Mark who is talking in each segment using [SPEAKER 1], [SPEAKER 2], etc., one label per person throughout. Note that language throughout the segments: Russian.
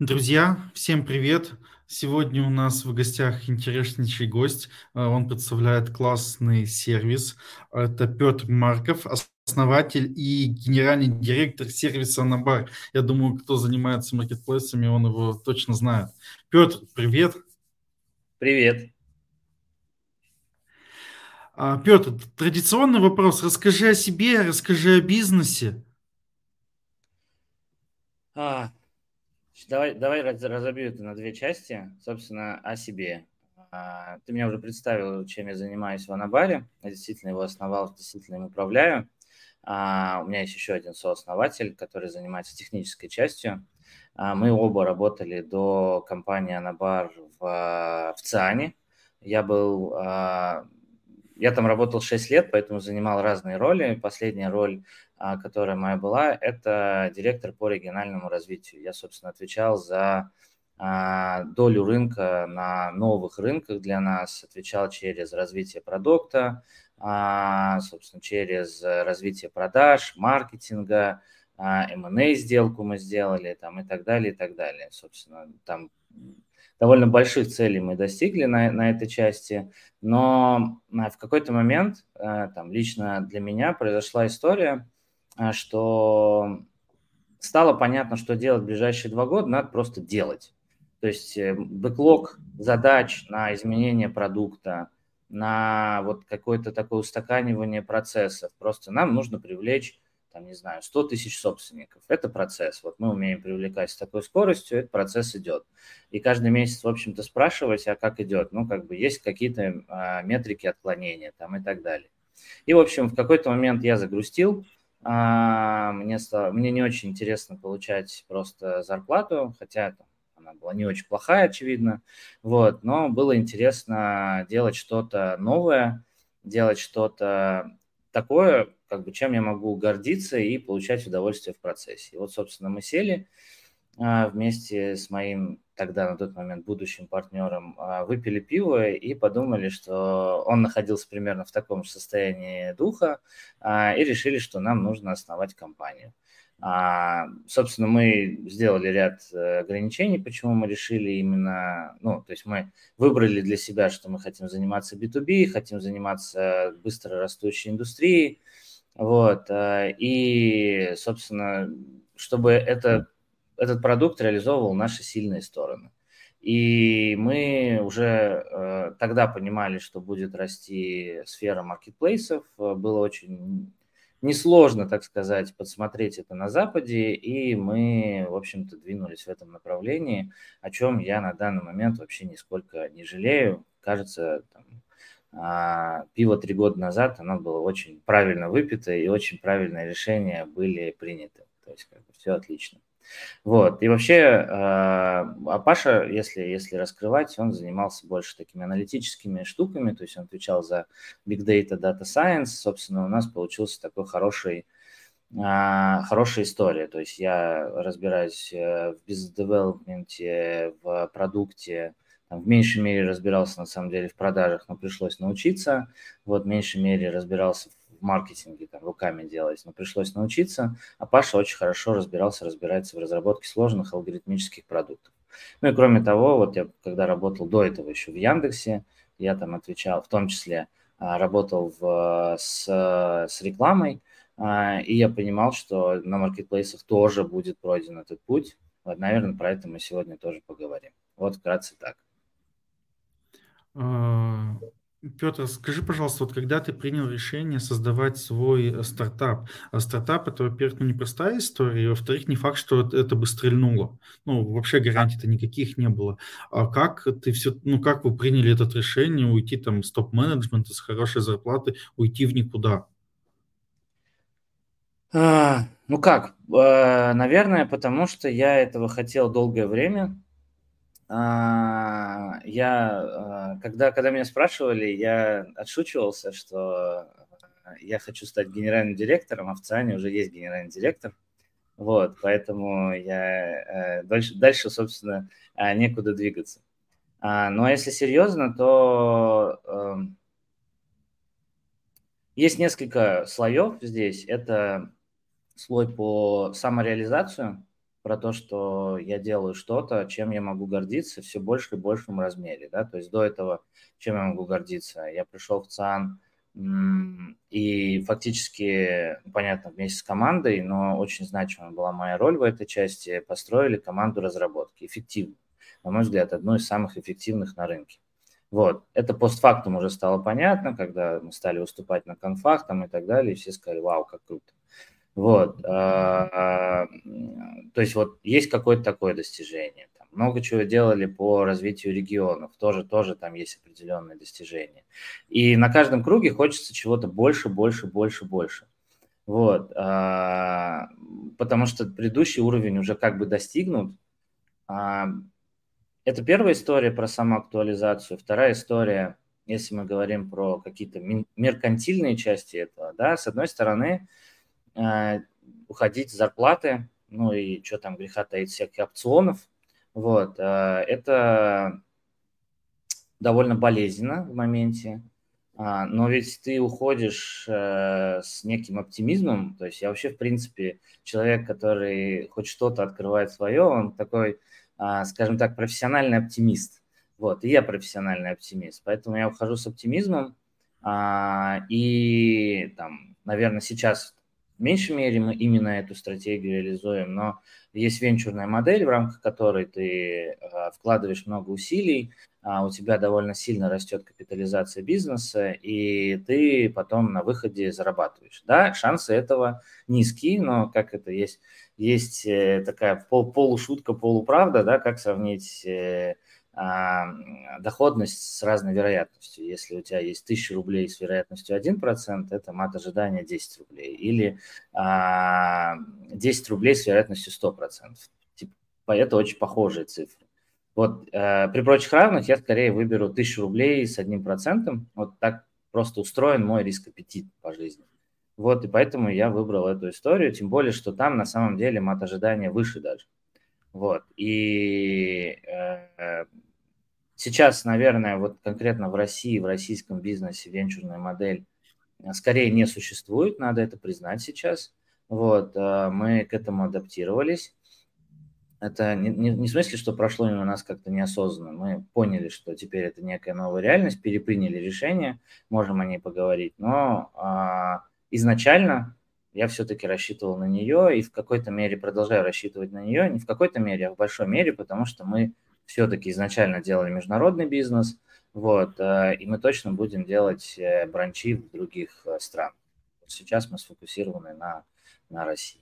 [SPEAKER 1] Друзья, всем привет! Сегодня у нас в гостях интереснейший гость. А, он представляет классный сервис. Это Петр Марков, основатель и генеральный директор сервиса Набар. Я думаю, кто занимается маркетплейсами, он его точно знает. Петр, привет!
[SPEAKER 2] Привет!
[SPEAKER 1] А, Петр, традиционный вопрос. Расскажи о себе, расскажи о бизнесе.
[SPEAKER 2] А, Давай, давай разобью это на две части. Собственно, о себе. А, ты меня уже представил, чем я занимаюсь в Анабаре. Я действительно его основал, действительно им управляю. А, у меня есть еще один сооснователь, который занимается технической частью. А, мы оба работали до компании Анабар в, в ЦИАНе. Я был я там работал 6 лет, поэтому занимал разные роли. Последняя роль, а, которая моя была, это директор по региональному развитию. Я, собственно, отвечал за а, долю рынка на новых рынках для нас, отвечал через развитие продукта, а, собственно, через развитие продаж, маркетинга, M&A сделку мы сделали там и так далее, и так далее. Собственно, там довольно больших целей мы достигли на, на этой части, но а, в какой-то момент, а, там, лично для меня произошла история, а, что стало понятно, что делать в ближайшие два года надо просто делать. То есть э, бэклог задач на изменение продукта, на вот какое-то такое устаканивание процессов. Просто нам нужно привлечь там, не знаю, 100 тысяч собственников. Это процесс. Вот мы умеем привлекать с такой скоростью, этот процесс идет. И каждый месяц, в общем-то, спрашивать, а как идет? Ну, как бы есть какие-то а, метрики отклонения там и так далее. И, в общем, в какой-то момент я загрустил, а, мне, стало, мне не очень интересно получать просто зарплату, хотя там, она была не очень плохая, очевидно, вот, но было интересно делать что-то новое, делать что-то такое, как бы, чем я могу гордиться и получать удовольствие в процессе. И вот, собственно, мы сели а, вместе с моим тогда на тот момент будущим партнером, а, выпили пиво и подумали, что он находился примерно в таком же состоянии духа, а, и решили, что нам нужно основать компанию. Собственно, мы сделали ряд э, ограничений, почему мы решили именно, ну, то есть мы выбрали для себя, что мы хотим заниматься B2B, хотим заниматься быстро растущей индустрией, вот, э, и, собственно, чтобы это, этот продукт реализовывал наши сильные стороны. И мы уже э, тогда понимали, что будет расти сфера маркетплейсов. Было очень несложно, так сказать, подсмотреть это на Западе, и мы, в общем-то, двинулись в этом направлении, о чем я на данный момент вообще нисколько не жалею. Кажется, там, а, пиво три года назад, оно было очень правильно выпито, и очень правильные решения были приняты. То есть как бы, все отлично. Вот. И вообще, а, а Паша, если, если раскрывать, он занимался больше такими аналитическими штуками, то есть он отвечал за Big Data, Data Science. Собственно, у нас получился такой хороший, а, хорошая история. То есть я разбираюсь э, в бизнес-девелопменте, в продукте, в меньшей мере разбирался на самом деле в продажах, но пришлось научиться. Вот в меньшей мере разбирался в в маркетинге, там, руками делать, но пришлось научиться. А Паша очень хорошо разбирался, разбирается в разработке сложных алгоритмических продуктов. Ну и кроме того, вот я когда работал до этого еще в Яндексе, я там отвечал, в том числе а, работал в, с, с рекламой, а, и я понимал, что на маркетплейсах тоже будет пройден этот путь. Вот, наверное, про это мы сегодня тоже поговорим. Вот вкратце так.
[SPEAKER 1] А, Петр, скажи, пожалуйста, вот когда ты принял решение создавать свой э, стартап, а стартап это, во-первых, ну, непростая история, и, во-вторых, не факт, что это бы стрельнуло. Ну, вообще гарантий-то никаких не было. А как ты все, ну, как вы приняли это решение уйти там с топ-менеджмента, с хорошей зарплаты, уйти в никуда?
[SPEAKER 2] А, ну как, э, наверное, потому что я этого хотел долгое время, а, я, а, когда, когда меня спрашивали, я отшучивался, что я хочу стать генеральным директором, а в ЦИАНе уже есть генеральный директор. Вот, поэтому я э, дальше, дальше, собственно, а, некуда двигаться. Ну, а если серьезно, то эм, есть несколько слоев здесь. Это слой по самореализацию, про то, что я делаю что-то, чем я могу гордиться все больше и большем размере. Да? То есть до этого, чем я могу гордиться? Я пришел в ЦАН, и фактически, понятно, вместе с командой, но очень значимая была моя роль в этой части, построили команду разработки, эффективную, на мой взгляд, одну из самых эффективных на рынке. Вот. Это постфактум уже стало понятно, когда мы стали выступать на конфах там и так далее, и все сказали, вау, как круто. Вот. А, а, то есть вот есть какое-то такое достижение. Там много чего делали по развитию регионов, тоже, тоже там есть определенные достижения. И на каждом круге хочется чего-то больше, больше, больше, больше. Вот. А, потому что предыдущий уровень уже как бы достигнут. Это первая история про самоактуализацию. Вторая история, если мы говорим про какие-то меркантильные части этого, да, с одной стороны, уходить с зарплаты, ну и что там греха таить всяких опционов, вот, э, это довольно болезненно в моменте, а, но ведь ты уходишь э, с неким оптимизмом, то есть я вообще, в принципе, человек, который хоть что-то открывает свое, он такой а, скажем так, профессиональный оптимист. Вот, и я профессиональный оптимист, поэтому я ухожу с оптимизмом, а, и там, наверное, сейчас в меньшей мере мы именно эту стратегию реализуем, но есть венчурная модель, в рамках которой ты а, вкладываешь много усилий, у тебя довольно сильно растет капитализация бизнеса, и ты потом на выходе зарабатываешь. Да, шансы этого низкие, но как это есть есть э, такая пол, полушутка, полуправда, да, как сравнить э, а, доходность с разной вероятностью. Если у тебя есть 1000 рублей с вероятностью 1%, это мат ожидания 10 рублей. Или а, 10 рублей с вероятностью 100%. Типа, это очень похожие цифры. Вот э, при прочих равных я скорее выберу 1000 рублей с 1%. Вот так просто устроен мой риск аппетит по жизни. Вот, и поэтому я выбрал эту историю, тем более, что там на самом деле мат ожидания выше даже. Вот, и э, сейчас, наверное, вот конкретно в России, в российском бизнесе венчурная модель э, скорее не существует, надо это признать сейчас. Вот, э, мы к этому адаптировались. Это не, не, не в смысле, что прошло у нас как-то неосознанно. Мы поняли, что теперь это некая новая реальность, переприняли решение, можем о ней поговорить, но а, изначально я все-таки рассчитывал на нее и в какой-то мере продолжаю рассчитывать на нее, не в какой-то мере, а в большой мере, потому что мы все-таки изначально делали международный бизнес, вот, э, и мы точно будем делать э, бранчи в других э, странах. Сейчас мы сфокусированы на, на России.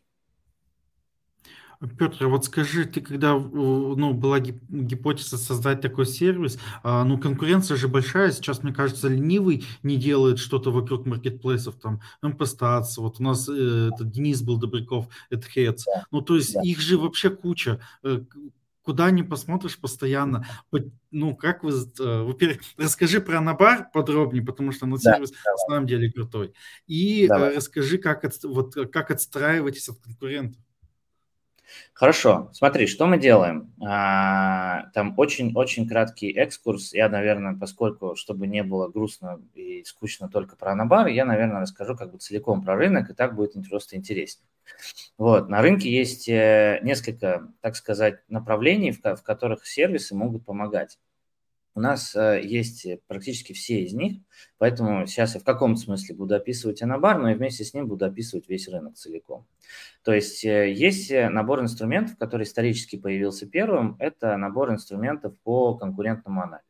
[SPEAKER 1] Петр, вот скажи, ты когда ну, была гипотеза создать такой сервис, а, ну конкуренция же большая, сейчас, мне кажется, ленивый не делает что-то вокруг маркетплейсов, там, МПСТАЦ, вот у нас э, это Денис был Добряков, AdHeads, да. ну то есть да. их же вообще куча, куда не посмотришь постоянно. Ну, как вы, э, во-первых, расскажи про Набар подробнее, потому что ну, сервис да, на самом деле крутой. И давай. расскажи, как, от, вот, как отстраиваетесь от конкурентов.
[SPEAKER 2] Хорошо, смотри, что мы делаем. А, там очень-очень краткий экскурс. Я, наверное, поскольку, чтобы не было грустно и скучно только про Анабар, я, наверное, расскажу как бы целиком про рынок, и так будет просто интереснее. Вот, на рынке есть э, несколько, так сказать, направлений, в, в которых сервисы могут помогать. У нас э, есть практически все из них, поэтому сейчас я в каком-то смысле буду описывать Анабар, но и вместе с ним буду описывать весь рынок целиком. То есть э, есть э, набор инструментов, который исторически появился первым, это набор инструментов по конкурентному анализу.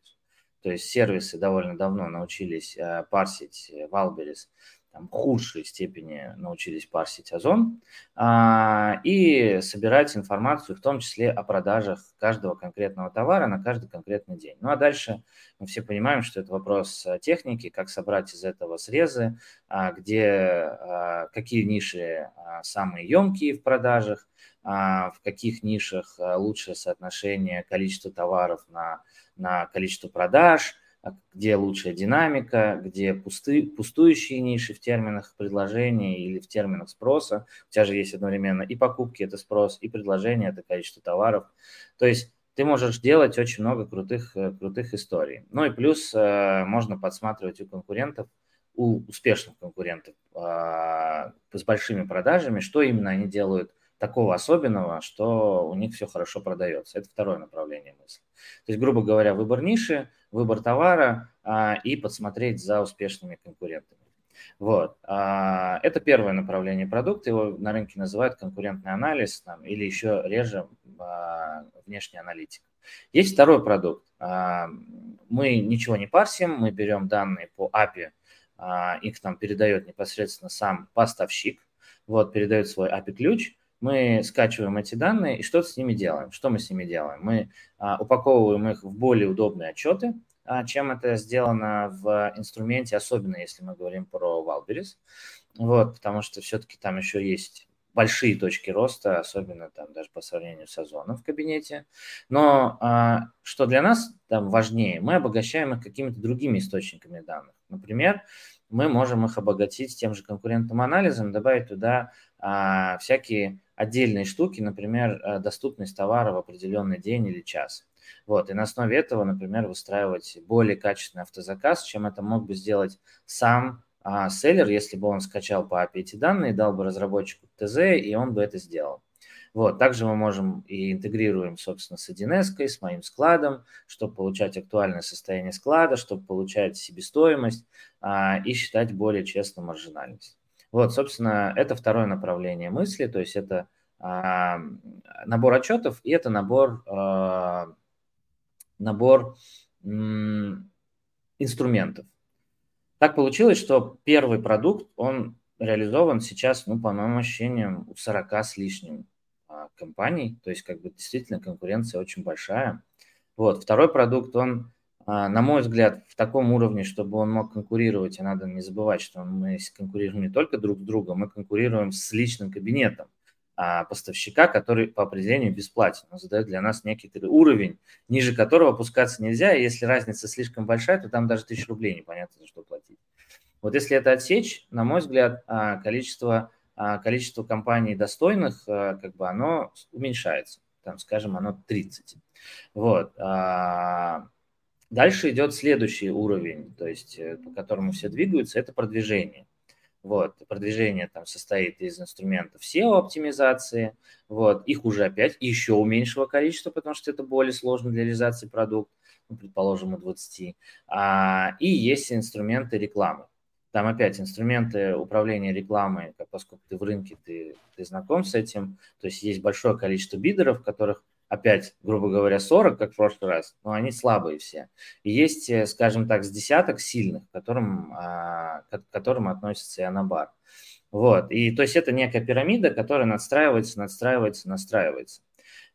[SPEAKER 2] То есть сервисы довольно давно научились парсить Валберис там, худшей степени научились парсить озон а, и собирать информацию, в том числе о продажах каждого конкретного товара на каждый конкретный день. Ну а дальше мы все понимаем, что это вопрос техники, как собрать из этого срезы, а, где а, какие ниши а, самые емкие в продажах, а, в каких нишах а, лучшее соотношение количества товаров на, на количество продаж – а где лучшая динамика, где пусты, пустующие ниши в терминах предложения или в терминах спроса. У тебя же есть одновременно и покупки, это спрос, и предложение, это количество товаров. То есть ты можешь делать очень много крутых, э, крутых историй. Ну и плюс э, можно подсматривать у конкурентов, у успешных конкурентов а, с большими продажами, что именно они делают такого особенного, что у них все хорошо продается. Это второе направление мысли. То есть, грубо говоря, выбор ниши, выбор товара а, и подсмотреть за успешными конкурентами. Вот. А, это первое направление продукта, его на рынке называют конкурентный анализ там, или еще реже а, внешняя аналитика. Есть второй продукт. А, мы ничего не парсим, мы берем данные по API, их там передает непосредственно сам поставщик, вот, передает свой API-ключ, мы скачиваем эти данные и что-то с ними делаем. Что мы с ними делаем? Мы упаковываем их в более удобные отчеты, а, чем это сделано в инструменте, особенно если мы говорим про Валберис. Вот, потому что все-таки там еще есть большие точки роста, особенно там даже по сравнению с озоном в кабинете. Но а, что для нас там важнее, мы обогащаем их какими-то другими источниками данных. Например, мы можем их обогатить тем же конкурентным анализом, добавить туда а, всякие отдельные штуки, например, а, доступность товара в определенный день или час. Вот, и на основе этого, например, выстраивать более качественный автозаказ, чем это мог бы сделать сам а, селлер, если бы он скачал по API эти данные, дал бы разработчику ТЗ, и он бы это сделал. Вот, также мы можем и интегрируем, собственно, с 1С, с моим складом, чтобы получать актуальное состояние склада, чтобы получать себестоимость а, и считать более честно маржинальность. Вот, собственно, это второе направление мысли, то есть это а, набор отчетов и это набор а, набор инструментов. Так получилось, что первый продукт, он реализован сейчас, ну, по моим ощущениям, у 40 с лишним а, компаний, то есть как бы действительно конкуренция очень большая. Вот, второй продукт, он, на мой взгляд, в таком уровне, чтобы он мог конкурировать, и надо не забывать, что мы конкурируем не только друг с другом, мы конкурируем с личным кабинетом. А, поставщика, который по определению бесплатен. Он задает для нас некий уровень, ниже которого опускаться нельзя, и если разница слишком большая, то там даже тысячу рублей непонятно, за что платить. Вот если это отсечь, на мой взгляд, а, количество, а, количество компаний достойных, как бы оно уменьшается. Там, скажем, оно 30. Вот. Дальше идет следующий уровень, то есть э, по которому все двигаются, это продвижение. Вот, продвижение там состоит из инструментов SEO-оптимизации, вот, их уже опять еще уменьшило количество, потому что это более сложно для реализации продукт, ну, предположим, у 20. А, и есть инструменты рекламы. Там опять инструменты управления рекламой, поскольку ты в рынке, ты, ты знаком с этим, то есть есть большое количество бидеров, которых опять, грубо говоря, 40, как в прошлый раз, но они слабые все. И есть, э, скажем так, с десяток сильных, к которым, а, к которым относится и Анабар. Вот, и то есть это некая пирамида, которая надстраивается, надстраивается, настраивается.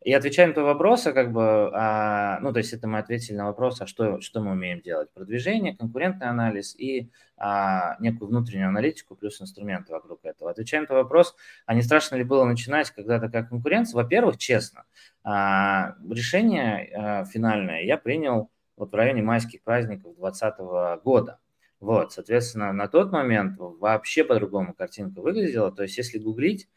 [SPEAKER 2] И отвечая на твой вопрос, а как бы, а, ну, то есть это мы ответили на вопрос, а что, что мы умеем делать? Продвижение, конкурентный анализ и а, некую внутреннюю аналитику плюс инструменты вокруг этого. Отвечая на вопрос, а не страшно ли было начинать, когда такая конкуренция? Во-первых, честно, а, решение а, финальное я принял вот в районе майских праздников 2020 года. Вот, соответственно, на тот момент вообще по-другому картинка выглядела. То есть, если гуглить,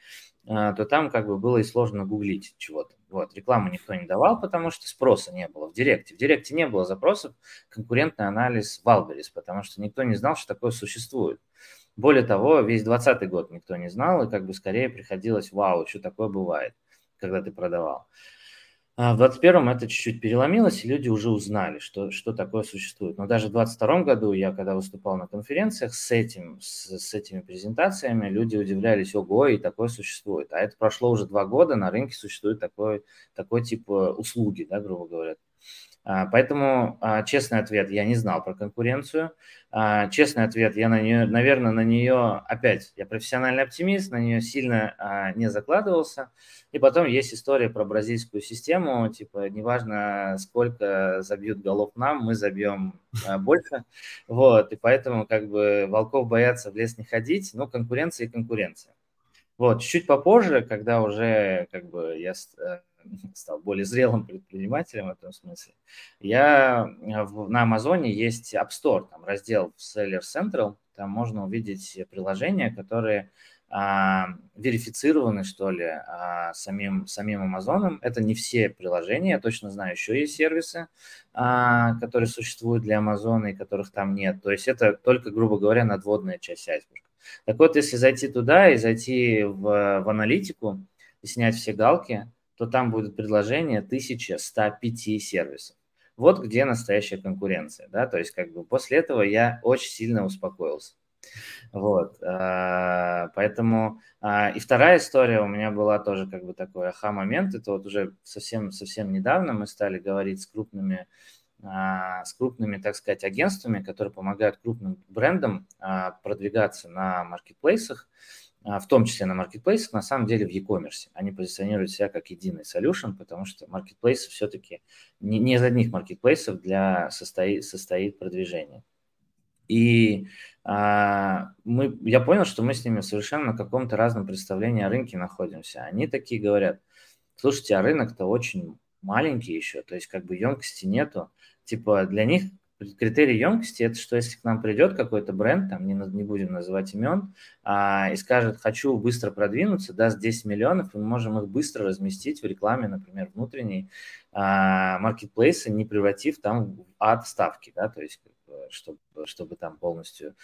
[SPEAKER 2] а, то там как бы было и сложно гуглить чего-то. Вот, рекламу никто не давал, потому что спроса не было в Директе. В Директе не было запросов конкурентный анализ Валберис, потому что никто не знал, что такое существует. Более того, весь 2020 год никто не знал, и как бы скорее приходилось, вау, что такое бывает, когда ты продавал. А в 2021 это чуть-чуть переломилось, и люди уже узнали, что, что такое существует. Но даже в 2022 году я, когда выступал на конференциях с, этим, с, с этими презентациями, люди удивлялись, ого, и такое существует. А это прошло уже два года, на рынке существует такой, такой тип э, услуги, да, грубо говоря. А, поэтому а, честный ответ, я не знал про конкуренцию. А, честный ответ, я на нее, наверное, на нее, опять, я профессиональный оптимист, на нее сильно не закладывался. И потом есть история про бразильскую систему, типа, неважно, сколько забьют голов нам, мы забьем больше. Вот, и поэтому, как бы, волков боятся в лес не ходить, но конкуренция и конкуренция. Вот, чуть попозже, когда уже, как бы, я э, стал более зрелым предпринимателем в этом смысле. Я э, в, на Амазоне есть App Store, там раздел Seller Central, там можно увидеть приложения, которые а, верифицированы, что ли, а, самим, самим Амазоном. Это не все приложения, я точно знаю, еще есть сервисы, а, которые существуют для Амазона и которых там нет. То есть это только, грубо говоря, надводная часть айсберга. Так вот, если зайти туда и зайти в, в аналитику, и снять все галки, то там будет предложение 1105 сервисов. Вот где настоящая конкуренция, да, то есть как бы после этого я очень сильно успокоился. Вот, а, поэтому а, и вторая история у меня была тоже как бы такой аха-момент, это вот уже совсем, совсем недавно мы стали говорить с крупными а, с крупными, так сказать, агентствами, которые помогают крупным брендам продвигаться на маркетплейсах, в том числе на маркетплейсах, на самом деле в e-commerce. Они позиционируют себя как единый solution, потому что маркетплейсы все-таки не, не из одних маркетплейсов для состоит, состоит продвижение. И а, мы, я понял, что мы с ними совершенно на каком-то разном представлении о рынке находимся. Они такие говорят, слушайте, а рынок-то очень маленький еще, то есть как бы емкости нету. Типа для них критерий емкости это что если к нам придет какой-то бренд, там не, не будем называть имен, а, и скажет, хочу быстро продвинуться, даст 10 миллионов, и мы можем их быстро разместить в рекламе, например, внутренней а, маркетплейса, не превратив там в ад ставки, да, то есть чтобы, чтобы там полностью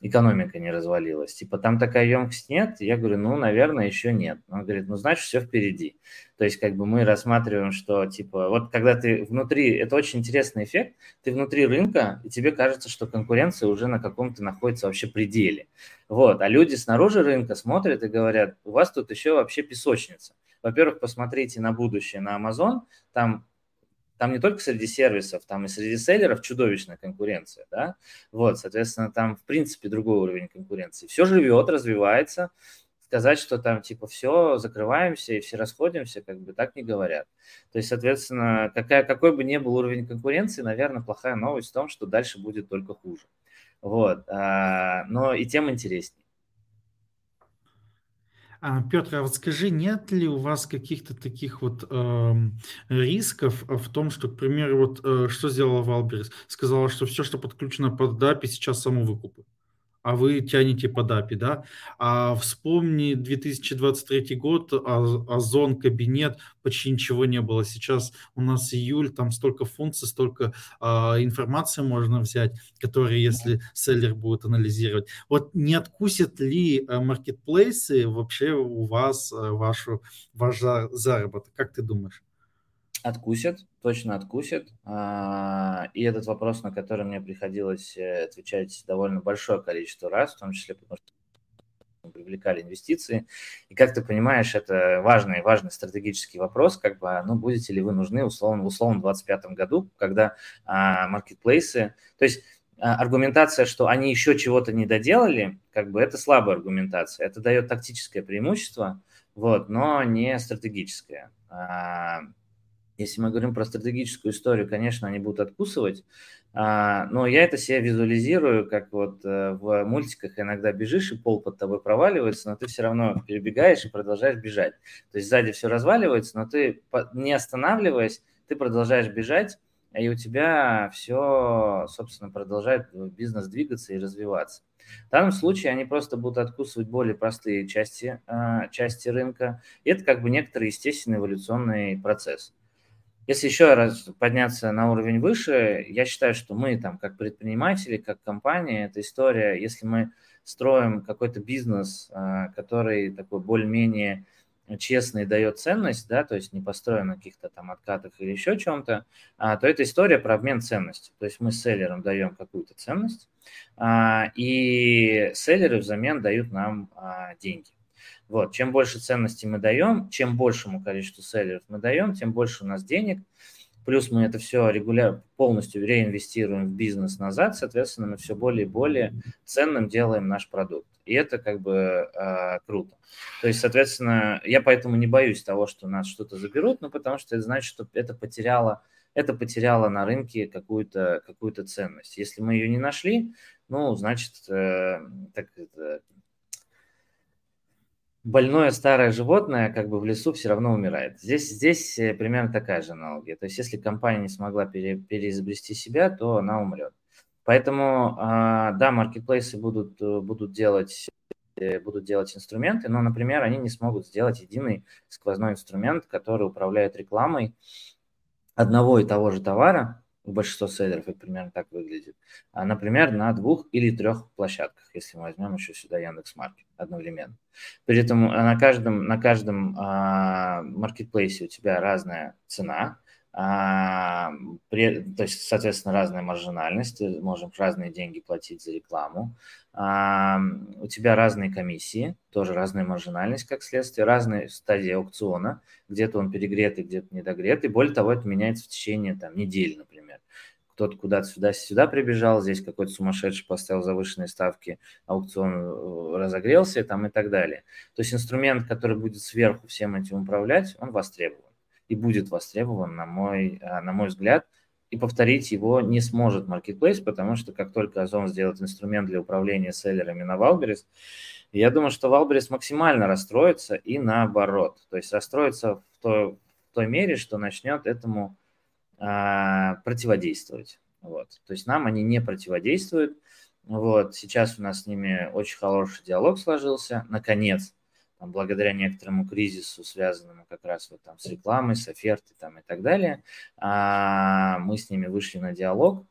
[SPEAKER 2] экономика не развалилась. Типа, там такая емкость нет? Я говорю, ну, наверное, еще нет. Он говорит, ну, значит, все впереди. То есть, как бы мы рассматриваем, что, типа, вот когда ты внутри, это очень интересный эффект, ты внутри рынка, и тебе кажется, что конкуренция уже на каком-то находится вообще пределе. Вот, а люди снаружи рынка смотрят и говорят, у вас тут еще вообще песочница. Во-первых, посмотрите на будущее, на Amazon, там там не только среди сервисов, там и среди селлеров чудовищная конкуренция, да, вот, соответственно, там, в принципе, другой уровень конкуренции. Все живет, развивается, сказать, что там, типа, все, закрываемся и все расходимся, как бы так не говорят. То есть, соответственно, какая, какой бы ни был уровень конкуренции, наверное, плохая новость в том, что дальше будет только хуже. Вот, а, но и тем интереснее.
[SPEAKER 1] А, Петр, а вот скажи, нет ли у вас каких-то таких вот эм, рисков в том, что, к примеру, вот э, что сделала Wildberries? Сказала, что все, что подключено под API, сейчас самовыкупы а вы тянете под API, да? А вспомни 2023 год, Озон, кабинет, почти ничего не было. Сейчас у нас июль, там столько функций, столько а, информации можно взять, которые, если селлер будет анализировать. Вот не откусят ли а, маркетплейсы вообще у вас а, вашу, ваш заработок? Как ты думаешь?
[SPEAKER 2] Откусят, точно откусят. А, и этот вопрос, на который мне приходилось э, отвечать довольно большое количество раз, в том числе потому что привлекали инвестиции. И как ты понимаешь, это важный, важный стратегический вопрос, как бы, ну, будете ли вы нужны условно, в условном 2025 году, когда а, маркетплейсы, то есть а, аргументация, что они еще чего-то не доделали, как бы это слабая аргументация. Это дает тактическое преимущество, вот, но не стратегическое. Если мы говорим про стратегическую историю, конечно, они будут откусывать, а, но я это себе визуализирую, как вот э, в мультиках иногда бежишь, и пол под тобой проваливается, но ты все равно перебегаешь и продолжаешь бежать. То есть сзади все разваливается, но ты, не останавливаясь, ты продолжаешь бежать, и у тебя все, собственно, продолжает бизнес двигаться и развиваться. В данном случае они просто будут откусывать более простые части, а, части рынка. И это как бы некоторый естественный эволюционный процесс. Если еще раз подняться на уровень выше, я считаю, что мы там как предприниматели, как компания, эта история, если мы строим какой-то бизнес, а, который такой более-менее честный дает ценность, да, то есть не построен на каких-то там откатах или еще чем-то, а, то это история про обмен ценностью. То есть мы селлерам даем какую-то ценность, а, и селлеры взамен дают нам деньги. Вот. Чем больше ценностей мы даем, чем большему количеству селлеров мы даем, тем больше у нас денег. Плюс мы это все регулярно, полностью реинвестируем в бизнес назад, соответственно, мы все более и более ценным делаем наш продукт. И это как бы э, круто. То есть, соответственно, я поэтому не боюсь того, что нас что-то заберут, ну, потому что это значит, что это потеряло, это потеряло на рынке какую-то какую ценность. Если мы ее не нашли, ну, значит, э, так, больное старое животное как бы в лесу все равно умирает. Здесь, здесь э, примерно такая же аналогия. То есть если компания не смогла пере, переизобрести себя, то она умрет. Поэтому, а, да, маркетплейсы будут, э, будут, делать, э, будут делать инструменты, но, например, они не смогут сделать единый сквозной инструмент, который управляет рекламой одного и того же товара у большинства селлеров это примерно так выглядит. А, например, на двух или трех площадках, если мы возьмем еще сюда Яндекс.Маркет одновременно. При этом на каждом, на каждом а, маркетплейсе у тебя разная цена, а, при, то есть, соответственно, разная маржинальность, можем разные деньги платить за рекламу. А, у тебя разные комиссии, тоже разная маржинальность, как следствие, разные стадии аукциона, где-то он перегретый, где-то недогретый. Более того, это меняется в течение там, недели, например. Кто-то куда-то сюда-сюда прибежал, здесь какой-то сумасшедший поставил завышенные ставки, аукцион э, разогрелся там, и так далее. То есть инструмент, который будет сверху всем этим управлять, он востребован и будет востребован, на мой, э, на мой взгляд, и повторить его не сможет маркетплейс, потому что как только Озон сделает инструмент для управления селлерами на Wildberries, я думаю, что Wildberries максимально расстроится и наоборот. То есть расстроится в той, в той мере, что начнет этому а, противодействовать. Вот. То есть нам они не противодействуют. Вот. Сейчас у нас с ними очень хороший диалог сложился. Наконец, благодаря некоторому кризису, связанному как раз вот там с рекламой, с офертой там, и так далее, а, мы с ними вышли на диалог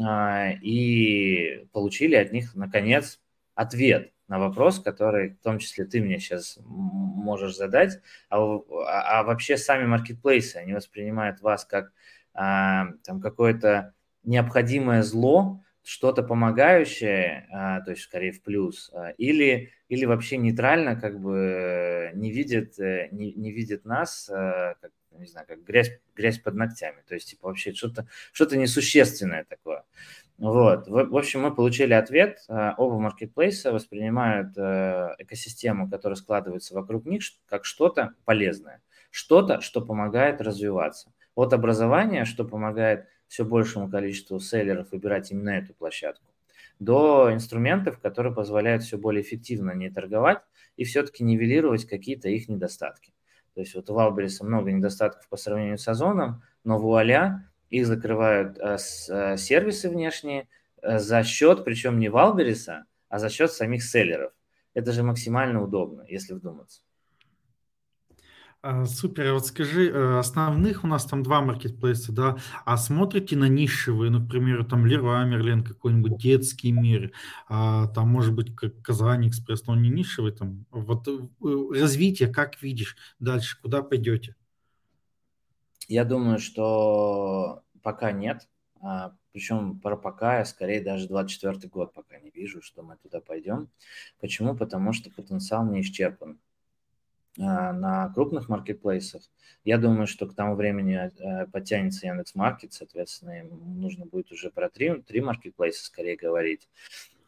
[SPEAKER 2] а, и получили от них, наконец, ответ на вопрос, который в том числе ты мне сейчас можешь задать, а, а, а вообще сами маркетплейсы, они воспринимают вас как там какое-то необходимое зло, что-то помогающее, а, то есть скорее в плюс, а, или, или вообще нейтрально как бы не видит, э, не, не видит нас, а, как, не знаю, как грязь, грязь под ногтями, то есть типа вообще что-то что несущественное такое. Вот. В, в общем, мы получили ответ. Оба маркетплейса воспринимают э, экосистему, которая складывается вокруг них, как что-то полезное, что-то, что помогает развиваться. От образования, что помогает все большему количеству селлеров выбирать именно эту площадку, до инструментов, которые позволяют все более эффективно не торговать и все-таки нивелировать какие-то их недостатки. То есть вот у Валбериса много недостатков по сравнению с Озоном, но вуаля, их закрывают а, с, а, сервисы внешние а, за счет, причем не Валбериса, а за счет самих селлеров. Это же максимально удобно, если вдуматься.
[SPEAKER 1] А, супер, вот скажи, э, основных у нас там два маркетплейса, да, а смотрите на нишевые, например, там Leroy Merlin, какой-нибудь детский мир, а, там может быть как Казань Экспресс, но он не нишевый, там, вот э, развитие, как видишь дальше, куда пойдете?
[SPEAKER 2] Я думаю, что пока нет, а, причем про пока я скорее даже 24 год пока не вижу, что мы туда пойдем. Почему? Потому что потенциал не исчерпан. А, на крупных маркетплейсах. Я думаю, что к тому времени э, подтянется Яндекс Маркет, соответственно, нужно будет уже про три, три маркетплейса скорее говорить.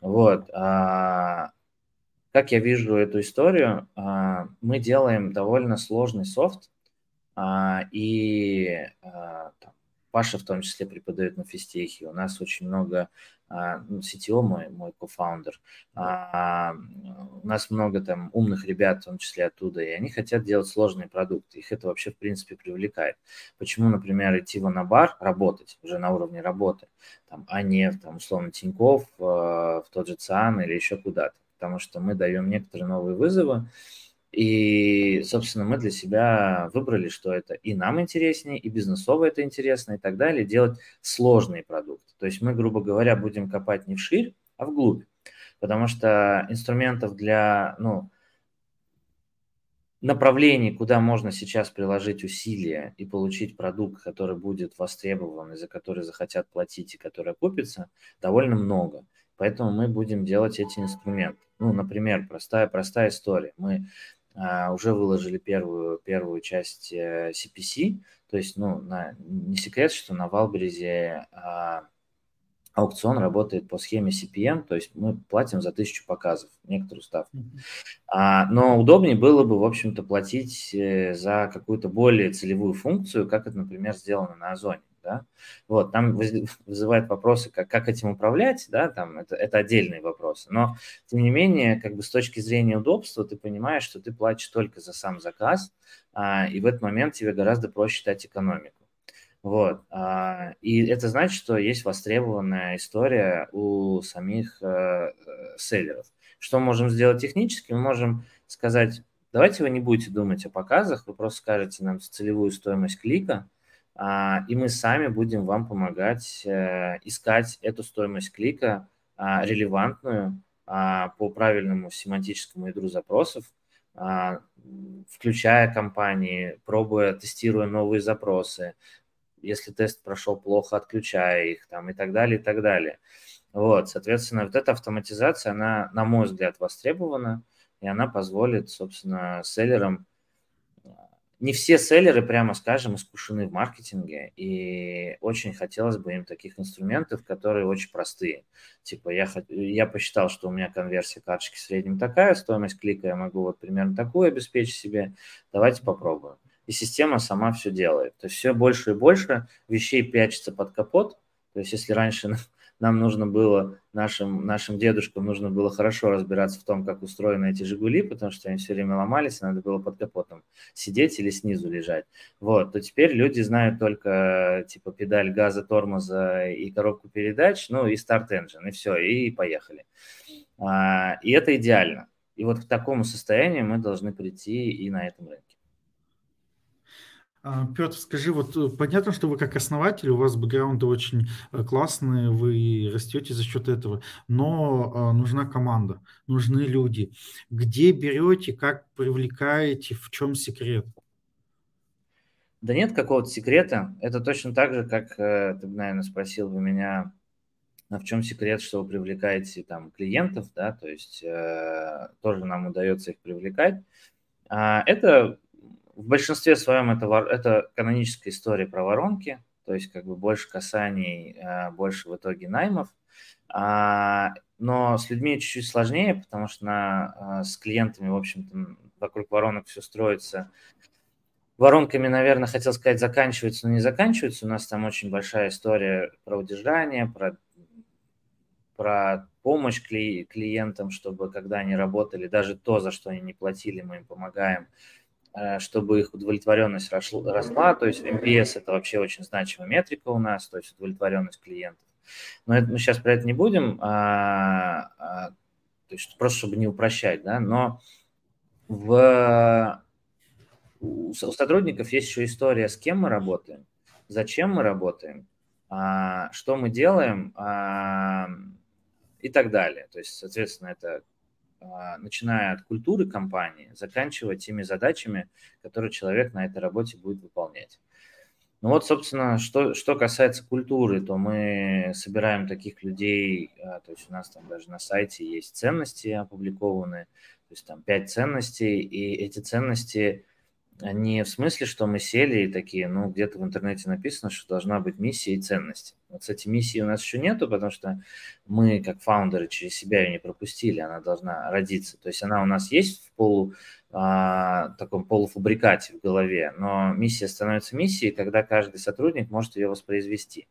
[SPEAKER 2] Вот. А, как я вижу эту историю, а, мы делаем довольно сложный софт, и Паша в том числе преподает на физтехе. У нас очень много CTO мой, мой кофаундер, а, у нас много там умных ребят, в том числе оттуда, и они хотят делать сложные продукты, их это вообще в принципе привлекает. Почему, например, идти в бар работать уже на уровне работы, там, а не там, условно Тиньков, а, в тот же ЦИАН или еще куда-то, потому что мы даем некоторые новые вызовы, и, собственно, мы для себя выбрали, что это и нам интереснее, и бизнесово это интересно, и так далее, делать сложные продукты. То есть мы, грубо говоря, будем копать не вширь, а вглубь. Потому что инструментов для, ну, направлений, куда можно сейчас приложить усилия и получить продукт, который будет востребован, и за который захотят платить, и который окупится, довольно много. Поэтому мы будем делать эти инструменты. Ну, например, простая, простая история. Мы уже выложили первую, первую часть CPC, э, то есть, ну, на, не секрет, что на Валберезе а, аукцион работает по схеме CPM, то есть мы платим за тысячу показов, некоторую ставку. А, но удобнее было бы, в общем-то, платить э, за какую-то более целевую функцию, как это, например, сделано на Озоне да, вот, там вызывает вопросы, как, как этим управлять, да, там, это, это отдельные вопросы, но, тем не менее, как бы с точки зрения удобства, ты понимаешь, что ты платишь только за сам заказ, а, и в этот момент тебе гораздо проще дать экономику. Вот. А, и это значит, что есть востребованная история у самих э, селлеров. Что мы можем сделать технически? Мы можем сказать, давайте вы не будете думать о показах, вы просто скажете нам целевую стоимость клика, и мы сами будем вам помогать э, искать эту стоимость клика а, релевантную а, по правильному семантическому ядру запросов, включая компании, пробуя, тестируя новые запросы, если тест прошел плохо, отключая их там и так далее, и так далее. Вот, соответственно, вот эта автоматизация, она, на мой взгляд, востребована, и она позволит, собственно, селлерам не все селлеры, прямо скажем, искушены в маркетинге, и очень хотелось бы им таких инструментов, которые очень простые. Типа я, я посчитал, что у меня конверсия карточки в среднем такая, стоимость клика я могу вот примерно такую обеспечить себе, давайте попробуем. И система сама все делает. То есть все больше и больше вещей прячется под капот. То есть если раньше нам нужно было, нашим, нашим дедушкам нужно было хорошо разбираться в том, как устроены эти «Жигули», потому что они все время ломались, надо было под капотом сидеть или снизу лежать. Вот, то теперь люди знают только типа педаль газа, тормоза и коробку передач, ну и старт engine, и все, и поехали. А, и это идеально. И вот к такому состоянию мы должны прийти и на этом рынке.
[SPEAKER 1] А, Петр, скажи, вот э, понятно, что вы как основатель, у вас бэкграунды очень э, классные, вы растете за счет этого, но а, нужна команда, нужны люди. Где берете, как привлекаете, в чем секрет?
[SPEAKER 2] Да нет какого-то секрета. Это точно так же, как э, ты, наверное, спросил бы меня, а в чем секрет, что вы привлекаете там клиентов, да, то есть э, тоже нам удается их привлекать. А, это в большинстве своем это, это каноническая история про воронки, то есть как бы больше касаний, э, больше в итоге наймов. А, но с людьми чуть-чуть сложнее, потому что на, э, с клиентами, в общем-то, вокруг воронок все строится. Воронками, наверное, хотел сказать, заканчиваются, но не заканчиваются. У нас там очень большая история про удержание, про, про помощь клиентам, чтобы когда они работали, даже то, за что они не платили, мы им помогаем чтобы их удовлетворенность росла. То есть MPS – это вообще очень значимая метрика у нас, то есть удовлетворенность клиентов. Но это, мы сейчас про это не будем, а, а, то есть просто чтобы не упрощать, да, но в, у, у сотрудников есть еще история, с кем мы работаем, зачем мы работаем, а, что мы делаем а, и так далее. То есть, соответственно, это начиная от культуры компании, заканчивая теми задачами, которые человек на этой работе будет выполнять. Ну вот, собственно, что, что касается культуры, то мы собираем таких людей, а, то есть у нас там даже на сайте есть ценности опубликованы, то есть там пять ценностей, и эти ценности не в смысле, что мы сели и такие, ну, где-то в интернете написано, что должна быть миссия и ценность. Вот, кстати, миссии у нас еще нету, потому что мы, как фаундеры, через себя ее не пропустили, она должна родиться. То есть она у нас есть в полу, а, таком полуфабрикате в голове, но миссия становится миссией, когда каждый сотрудник может ее воспроизвести.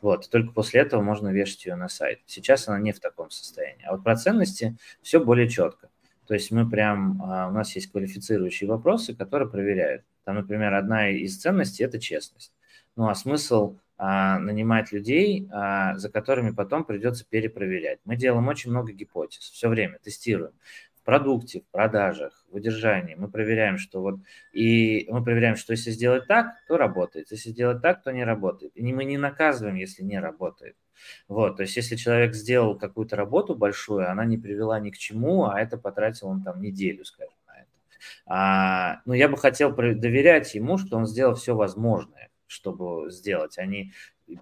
[SPEAKER 2] Вот, только после этого можно вешать ее на сайт. Сейчас она не в таком состоянии. А вот про ценности все более четко. То есть мы прям, а, у нас есть квалифицирующие вопросы, которые проверяют. Там, например, одна из ценностей – это честность. Ну а смысл а, нанимать людей, а, за которыми потом придется перепроверять. Мы делаем очень много гипотез, все время тестируем в продукте, в продажах, в удержании. Мы проверяем, что вот и мы проверяем, что если сделать так, то работает, если сделать так, то не работает. И мы не наказываем, если не работает. Вот, то есть если человек сделал какую-то работу большую, она не привела ни к чему, а это потратил он там неделю, скажем, на это. А, ну, я бы хотел доверять ему, что он сделал все возможное, чтобы сделать, а не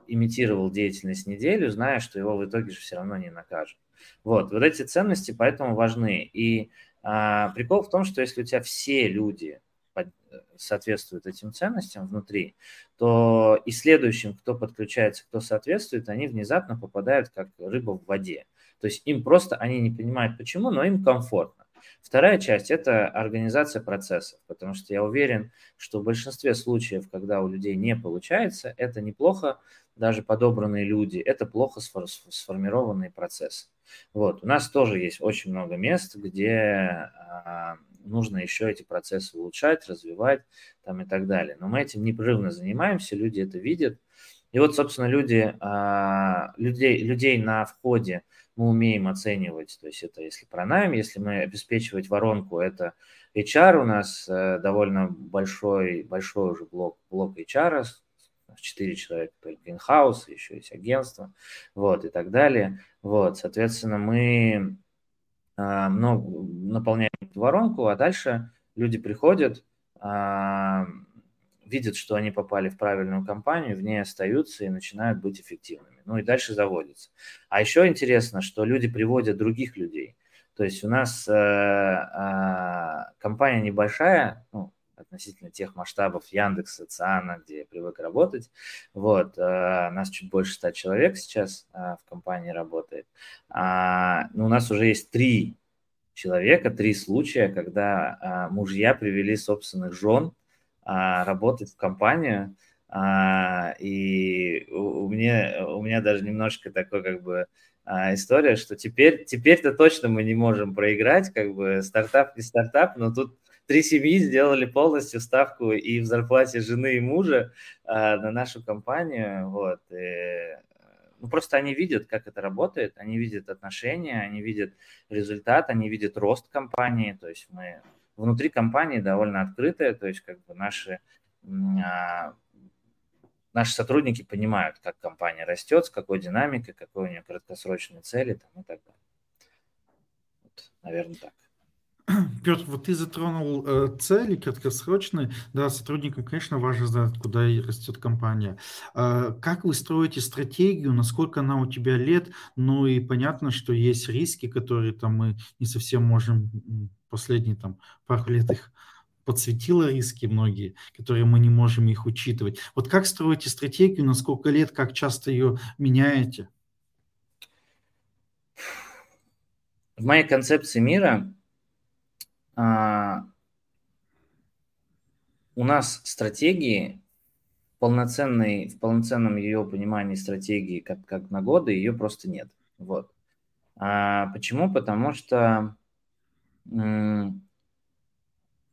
[SPEAKER 2] имитировал деятельность неделю, зная, что его в итоге же все равно не накажут. Вот, вот эти ценности поэтому важны. И а, прикол в том, что если у тебя все люди соответствуют этим ценностям внутри, то и следующим, кто подключается, кто соответствует, они внезапно попадают как рыба в воде. То есть им просто, они не понимают почему, но им комфортно. Вторая часть – это организация процессов, потому что я уверен, что в большинстве случаев, когда у людей не получается, это неплохо даже подобранные люди, это плохо сформированные процессы. Вот. У нас тоже есть очень много мест, где а, нужно еще эти процессы улучшать, развивать там и так далее. Но мы этим непрерывно занимаемся, люди это видят. И вот, собственно, люди, а, людей, людей на входе мы умеем оценивать, то есть это если про найм, если мы обеспечивать воронку, это HR у нас э, довольно большой, большой уже блок, блок HR, 4 человека только in-house, еще есть агентство, вот, и так далее. Вот, соответственно, мы э, много, наполняем воронку, а дальше люди приходят, э, видят, что они попали в правильную компанию, в ней остаются и начинают быть эффективными. Ну и дальше заводятся. А еще интересно, что люди приводят других людей. То есть у нас э, э, компания небольшая, ну, относительно тех масштабов Яндекса, Циана, где я привык работать. Вот, э, нас чуть больше ста человек сейчас э, в компании работает. А, но у нас уже есть три человека, три случая, когда э, мужья привели собственных жен работать в компанию, а, и у, у, меня, у меня даже немножко такой как бы история, что теперь, теперь-то точно мы не можем проиграть, как бы стартап не стартап, но тут три семьи сделали полностью ставку и в зарплате жены и мужа а, на нашу компанию, вот, и, ну, просто они видят, как это работает, они видят отношения, они видят результат, они видят рост компании, то есть мы внутри компании довольно открытая, то есть как бы наши, а, наши сотрудники понимают, как компания растет, с какой динамикой, какой у нее краткосрочные цели там, и так далее. Вот, наверное, так.
[SPEAKER 1] Петр, вот ты затронул э, цели краткосрочные. Да, сотрудникам, конечно, важно знать, куда растет компания. Э, как вы строите стратегию, насколько она у тебя лет? Ну и понятно, что есть риски, которые там мы не совсем можем последние там пару лет их подсветило риски многие, которые мы не можем их учитывать. Вот как строите стратегию, на сколько лет, как часто ее меняете?
[SPEAKER 2] В моей концепции мира а, у нас стратегии полноценной, в полноценном ее понимании стратегии как, как на годы ее просто нет. Вот. А, почему? Потому что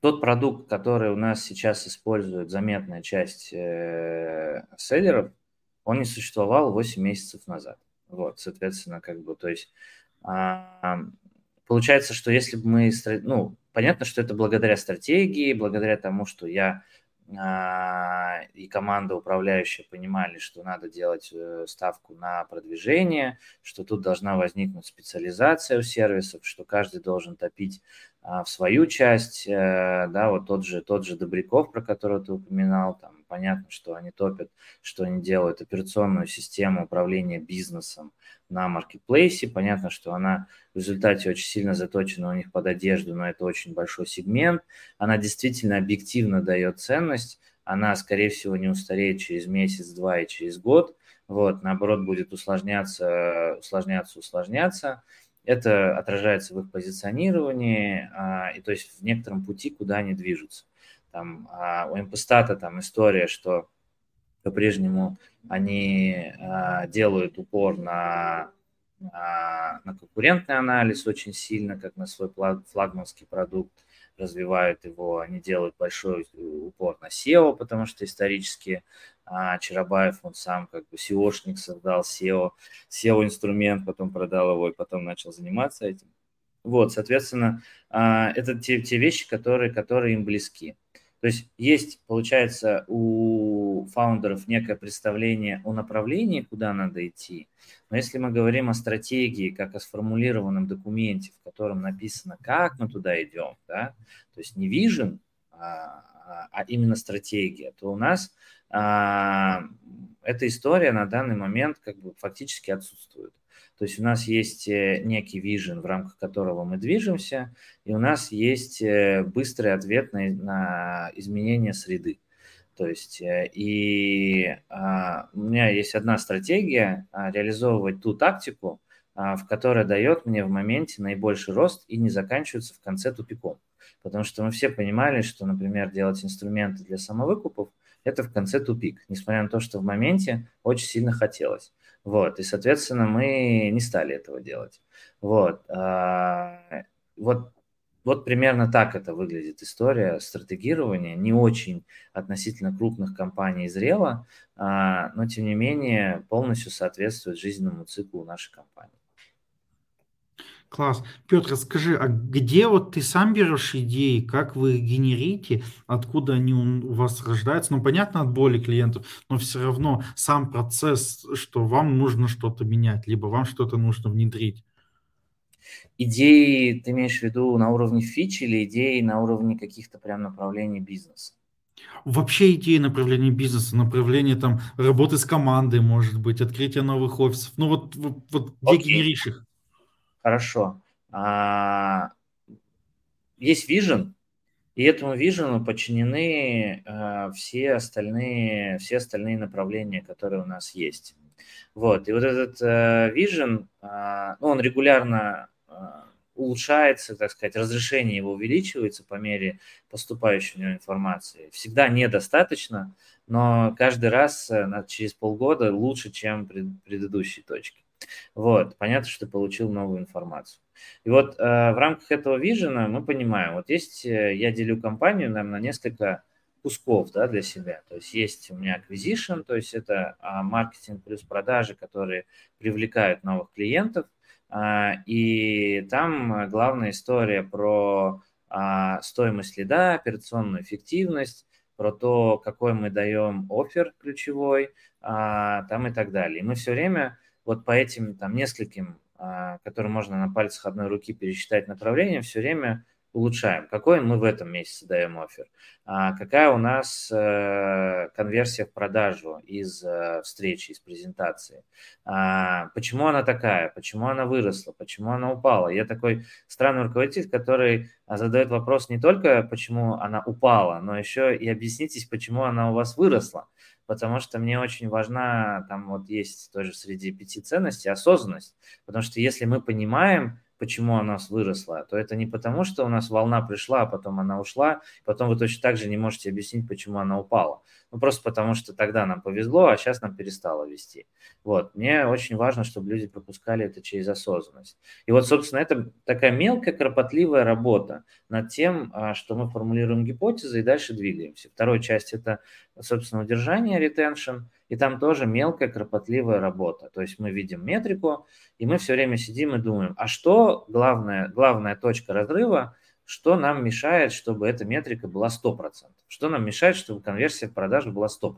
[SPEAKER 2] тот продукт, который у нас сейчас использует заметная часть э, селлеров, он не существовал 8 месяцев назад. Вот, соответственно, как бы, то есть а, получается, что если бы мы, ну, понятно, что это благодаря стратегии, благодаря тому, что я а, и команда управляющая понимали, что надо делать э, ставку на продвижение, что тут должна возникнуть специализация у сервисов, что каждый должен топить в свою часть, э, да, вот тот же, тот же Добряков, про которого ты упоминал, там понятно, что они топят, что они делают операционную систему управления бизнесом на маркетплейсе, понятно, что она в результате очень сильно заточена у них под одежду, но это очень большой сегмент, она действительно объективно дает ценность, она, скорее всего, не устареет через месяц, два и через год, вот, наоборот, будет усложняться, усложняться, усложняться, это отражается в их позиционировании, а, и то есть в некотором пути, куда они движутся. Там, а, у Импостата там история, что по-прежнему они а, делают упор на, а, на конкурентный анализ очень сильно, как на свой флагманский продукт, развивают его, они делают большой упор на SEO, потому что исторически а, Чарабаев, он сам как бы SEOшник создал SEO, SEO-инструмент, потом продал его и потом начал заниматься этим. Вот, соответственно, а, это те, те вещи, которые, которые им близки. То есть есть, получается, у фаундеров некое представление о направлении, куда надо идти. Но если мы говорим о стратегии, как о сформулированном документе, в котором написано, как мы туда идем, да, то есть не vision, а, а, а именно стратегия, то у нас а, эта история на данный момент как бы фактически отсутствует. То есть у нас есть э, некий вижен, в рамках которого мы движемся, и у нас есть э, быстрый ответ на, на изменение среды. То есть э, и а, у меня есть одна стратегия а, реализовывать ту тактику, а, в которой дает мне в моменте наибольший рост и не заканчивается в конце тупиком. Потому что мы все понимали, что, например, делать инструменты для самовыкупов – это в конце тупик, несмотря на то, что в моменте очень сильно хотелось. Вот, и, соответственно, мы не стали этого делать. Вот, а, вот, вот примерно так это выглядит история стратегирования. Не очень относительно крупных компаний зрела, а, но, тем не менее, полностью соответствует жизненному циклу нашей компании.
[SPEAKER 1] Класс. Петр, скажи, а где вот ты сам берешь идеи, как вы их генерите, откуда они у вас рождаются? Ну, понятно, от боли клиентов, но все равно сам процесс, что вам нужно что-то менять, либо вам что-то нужно внедрить.
[SPEAKER 2] Идеи ты имеешь в виду на уровне фич или идеи на уровне каких-то прям направлений бизнеса?
[SPEAKER 1] Вообще идеи направления бизнеса, направление там работы с командой, может быть, открытие новых офисов. Ну вот, вот, вот где
[SPEAKER 2] генеришь их? Хорошо. А, есть vision, и этому вижену подчинены э, все остальные все остальные направления, которые у нас есть. Вот и вот этот э, vision, э, ну, он регулярно улучшается, так сказать, разрешение его увеличивается по мере поступающей в него информации. Всегда недостаточно, но каждый раз через полгода лучше, чем пред, предыдущие точки. Вот, понятно, что ты получил новую информацию. И вот э, в рамках этого вижена мы понимаем, вот есть, э, я делю компанию наверное, на несколько кусков да, для себя. То есть есть у меня acquisition, то есть это а, маркетинг плюс продажи, которые привлекают новых клиентов. А, и там главная история про а, стоимость лида, операционную эффективность, про то, какой мы даем офер ключевой, а, там и так далее. И мы все время вот по этим там нескольким, а, которые можно на пальцах одной руки пересчитать направлениям, все время улучшаем. Какой мы в этом месяце даем офер? А какая у нас э, конверсия в продажу из э, встречи, из презентации? А, почему она такая? Почему она выросла? Почему она упала? Я такой странный руководитель, который задает вопрос не только, почему она упала, но еще и объяснитесь, почему она у вас выросла потому что мне очень важна, там вот есть тоже среди пяти ценностей осознанность, потому что если мы понимаем, почему у нас выросла, то это не потому, что у нас волна пришла, а потом она ушла, потом вы точно так же не можете объяснить, почему она упала. Ну, просто потому что тогда нам повезло, а сейчас нам перестало вести. Вот. Мне очень важно, чтобы люди пропускали это через осознанность. И вот, собственно, это такая мелкая, кропотливая работа над тем, а, что мы формулируем гипотезы и дальше двигаемся. Вторая часть – это, собственно, удержание, ретеншн – и там тоже мелкая, кропотливая работа. То есть мы видим метрику, и мы все время сидим и думаем, а что главная, главная точка разрыва, что нам мешает, чтобы эта метрика была 100%? Что нам мешает, чтобы конверсия в продажу была 100%?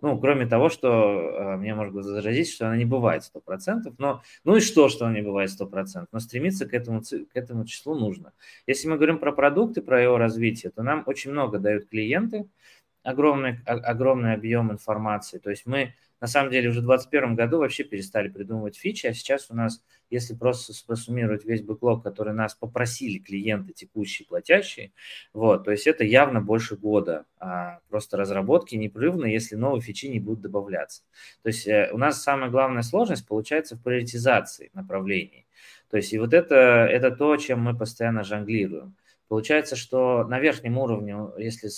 [SPEAKER 2] Ну, кроме того, что э, мне может возразить, что она не бывает 100%, но ну и что, что она не бывает 100%? Но стремиться к этому, к этому числу нужно. Если мы говорим про продукты, про его развитие, то нам очень много дают клиенты, огромный, огромный объем информации. То есть мы на самом деле уже в 2021 году вообще перестали придумывать фичи, а сейчас у нас, если просто просуммировать весь бэклог, который нас попросили клиенты текущие, платящие, вот, то есть это явно больше года а, просто разработки непрерывно, если новые фичи не будут добавляться. То есть э, у нас самая главная сложность получается в приоритизации направлений. То есть и вот это, это то, чем мы постоянно жонглируем. Получается, что на верхнем уровне, если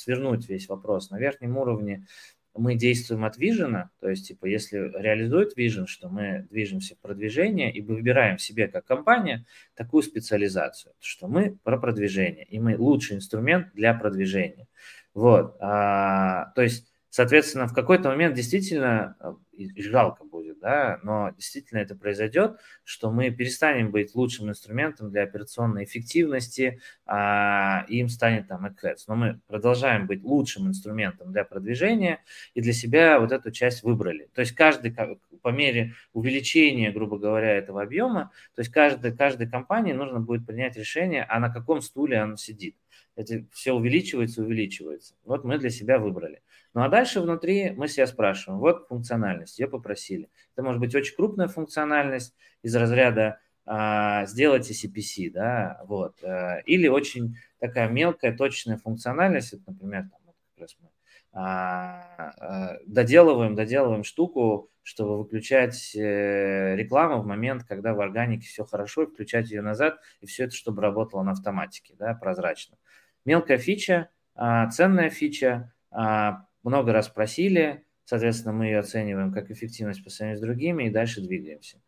[SPEAKER 2] свернуть весь вопрос. На верхнем уровне мы действуем от вижена, то есть, типа, если реализует вижен, что мы движемся в продвижение и выбираем себе как компания такую специализацию, что мы про продвижение, и мы лучший инструмент для продвижения. Вот, а, то есть, соответственно, в какой-то момент действительно, и жалко да, но действительно это произойдет, что мы перестанем быть лучшим инструментом для операционной эффективности, а им станет там AdHeads. Но мы продолжаем быть лучшим инструментом для продвижения и для себя вот эту часть выбрали. То есть каждый по мере увеличения, грубо говоря, этого объема, то есть каждой, каждой компании нужно будет принять решение, а на каком стуле она сидит. Это все увеличивается, увеличивается. Вот мы для себя выбрали. Ну а дальше внутри мы себя спрашиваем, вот функциональность, ее попросили. Это может быть очень крупная функциональность из разряда а, сделайте CPC, да, вот, а, или очень такая мелкая, точная функциональность, это, например, там, вот как раз мы а, а, доделываем, доделываем штуку, чтобы выключать э, рекламу в момент, когда в органике все хорошо, и включать ее назад, и все это, чтобы работало на автоматике, да, прозрачно. Мелкая фича, а, ценная фича, а, много раз просили, соответственно, мы ее оцениваем как эффективность по сравнению с другими и дальше двигаемся.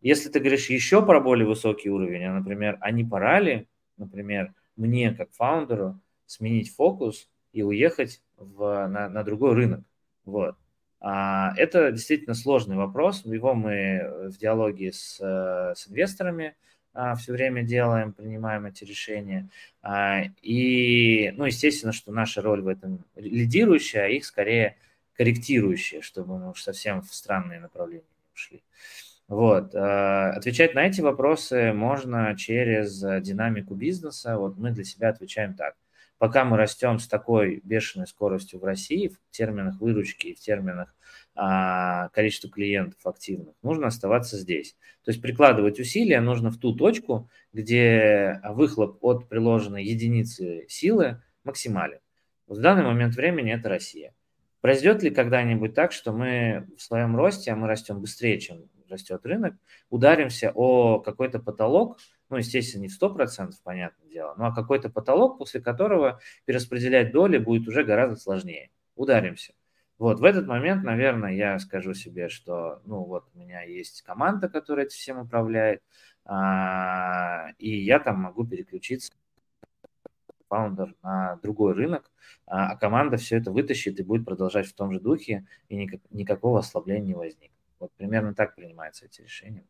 [SPEAKER 2] Если ты говоришь еще про более высокий уровень, а, например, а не пора ли, например, мне как фаундеру сменить фокус и уехать в, на, на другой рынок, вот. А, это действительно сложный вопрос. Его мы в диалоге с, э, с инвесторами все время делаем, принимаем эти решения. А, и, ну, естественно, что наша роль в этом лидирующая, а их скорее корректирующая, чтобы мы уж совсем в странные направления не ушли. Вот. Отвечать на эти вопросы можно через динамику бизнеса. Вот мы для себя отвечаем так. Пока мы растем с такой бешеной скоростью в России в терминах выручки и в терминах а, количества клиентов активных, нужно оставаться здесь. То есть прикладывать усилия нужно в ту точку, где выхлоп от приложенной единицы силы максимален. В данный момент времени это Россия. Произойдет ли когда-нибудь так, что мы в своем росте, а мы растем быстрее, чем растет рынок, ударимся о какой-то потолок, ну, естественно, не в 100%, понятное дело, ну, а какой-то потолок, после которого перераспределять доли будет уже гораздо сложнее. Ударимся. Вот, в этот момент, наверное, я скажу себе, что, ну, вот у меня есть команда, которая этим всем управляет, а, и я там могу переключиться фаундер на другой рынок, а, а команда все это вытащит и будет продолжать в том же духе, и никак, никакого ослабления не возникнет. Вот примерно так принимаются эти решения.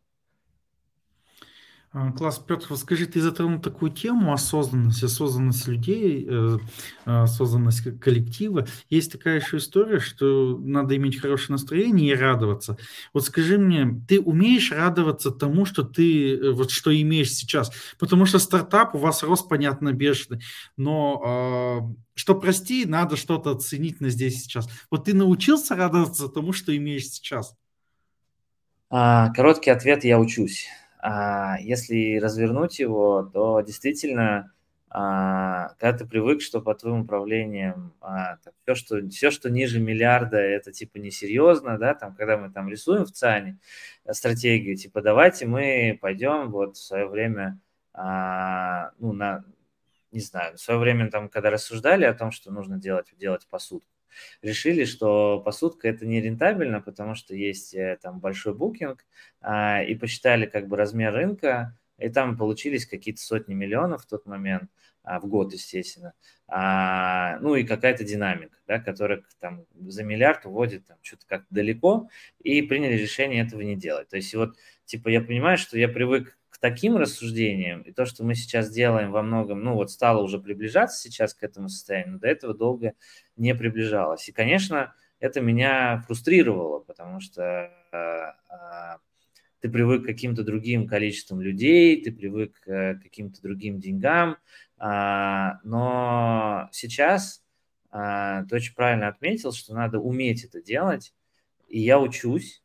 [SPEAKER 1] А, класс, Петр, скажи, ты затронул такую тему осознанность, осознанность людей, э, а, осознанность коллектива. Есть такая еще история, что надо иметь хорошее настроение и радоваться. Вот скажи мне, ты умеешь радоваться тому, что ты, э, вот что имеешь сейчас? Потому что стартап у вас рос, понятно, бешеный, но э, что прости, надо что-то оценить на здесь сейчас. Вот ты научился радоваться тому, что имеешь сейчас?
[SPEAKER 2] Короткий ответ – я учусь. А если развернуть его, то действительно, а, когда ты привык, что по твоим управлениям а, все, что, все, что ниже миллиарда, это типа несерьезно, да, там, когда мы там рисуем в ЦАНе э, стратегию, типа давайте мы пойдем вот в свое время, ну, на, не знаю, в свое время там, когда рассуждали о том, что нужно делать, делать посудку, решили, что посудка это не рентабельно, потому что есть э, там большой букинг, а, и посчитали как бы размер рынка, и там получились какие-то сотни миллионов в тот момент, а, в год, естественно, а, ну и какая-то динамика, да, которая там за миллиард уводит там что-то как-то далеко, и приняли решение этого не делать. То есть вот, типа, я понимаю, что я привык таким рассуждением, и то, что мы сейчас делаем во многом, ну вот стало уже приближаться сейчас к этому состоянию, но до этого долго не приближалось. И, конечно, это меня фрустрировало, потому что э, э, ты привык к каким-то другим количествам людей, ты привык к каким-то другим деньгам, э, но сейчас э, ты очень правильно отметил, что надо уметь это делать, и я учусь,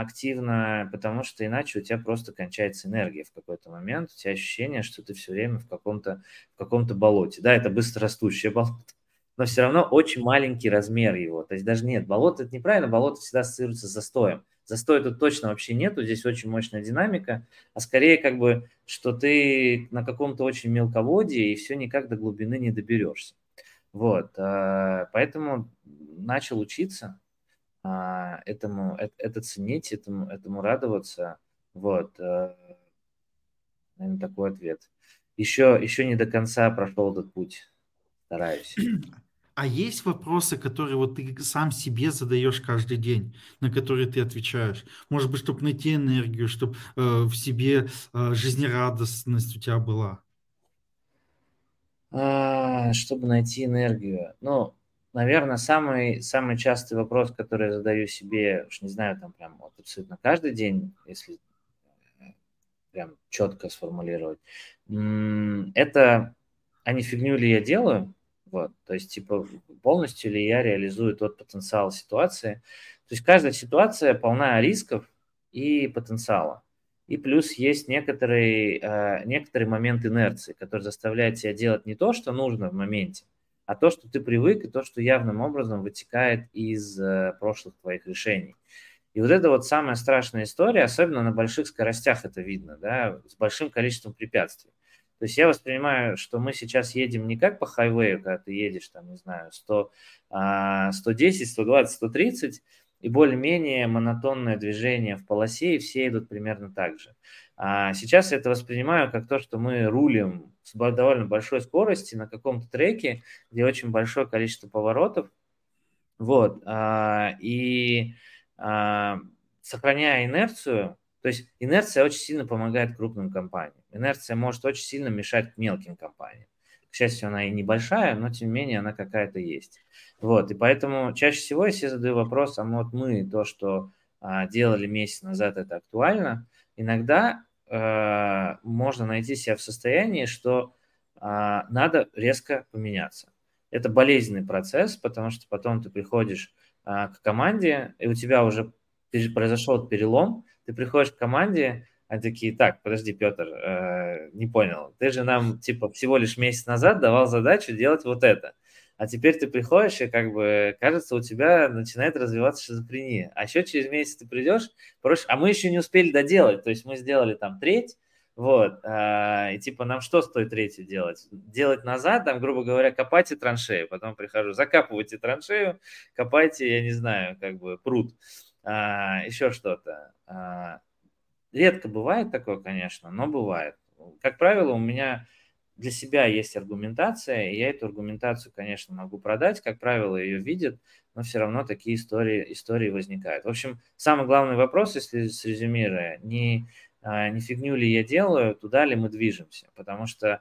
[SPEAKER 2] активно, потому что иначе у тебя просто кончается энергия в какой-то момент, у тебя ощущение, что ты все время в каком-то в каком-то болоте. Да, это быстрорастущее болото, но все равно очень маленький размер его. То есть даже нет, болото это неправильно, болото всегда ассоциируется с застоем. Застоя тут точно вообще нету, здесь очень мощная динамика, а скорее как бы, что ты на каком-то очень мелководье и все никак до глубины не доберешься. Вот, а, поэтому начал учиться, этому, это, это ценить, этому, этому радоваться. Вот, э, наверное, такой ответ. Еще, еще не до конца прошел этот путь. Стараюсь.
[SPEAKER 1] А есть вопросы, которые вот ты сам себе задаешь каждый день, на которые ты отвечаешь? Может быть, чтобы найти энергию, чтобы э, в себе э, жизнерадостность у тебя была?
[SPEAKER 2] А, чтобы найти энергию. Ну, наверное, самый, самый частый вопрос, который я задаю себе, уж не знаю, там прям вот абсолютно каждый день, если э, прям четко сформулировать, это, а не фигню ли я делаю? Вот, то есть, типа, полностью ли я реализую тот потенциал ситуации. То есть каждая ситуация полна рисков и потенциала. И плюс есть некоторый, э, некоторый момент инерции, который заставляет тебя делать не то, что нужно в моменте, а то, что ты привык, и то, что явным образом вытекает из э, прошлых твоих решений. И вот это вот самая страшная история, особенно на больших скоростях это видно, да, с большим количеством препятствий. То есть я воспринимаю, что мы сейчас едем не как по хайвею, когда ты едешь, там, не знаю, 100, 110, 120, 130, и более-менее монотонное движение в полосе, и все идут примерно так же. А сейчас я это воспринимаю как то, что мы рулим с довольно большой скорости на каком-то треке, где очень большое количество поворотов, Вот. А, и а, сохраняя инерцию, то есть инерция очень сильно помогает крупным компаниям. Инерция может очень сильно мешать мелким компаниям. К счастью, она и небольшая, но тем не менее она какая-то есть. Вот, и поэтому чаще всего я себе задаю вопрос, а вот мы то, что а, делали месяц назад, это актуально. Иногда а, можно найти себя в состоянии, что а, надо резко поменяться. Это болезненный процесс, потому что потом ты приходишь а, к команде, и у тебя уже произошел перелом, ты приходишь к команде, они такие, так, подожди, Петр, э, не понял, ты же нам, типа, всего лишь месяц назад давал задачу делать вот это, а теперь ты приходишь, и как бы, кажется, у тебя начинает развиваться шизофрения. А еще через месяц ты придешь, проще, а мы еще не успели доделать, то есть мы сделали там треть, вот, э, и типа нам что стоит третью делать? Делать назад, там, грубо говоря, копайте траншею, потом прихожу, закапывайте траншею, копайте, я не знаю, как бы пруд, э, еще что-то. Э, Редко бывает такое, конечно, но бывает. Как правило, у меня для себя есть аргументация, и я эту аргументацию, конечно, могу продать. Как правило, ее видят, но все равно такие истории, истории возникают. В общем, самый главный вопрос, если срезюмируя, не, а, не фигню ли я делаю, туда ли мы движемся. Потому что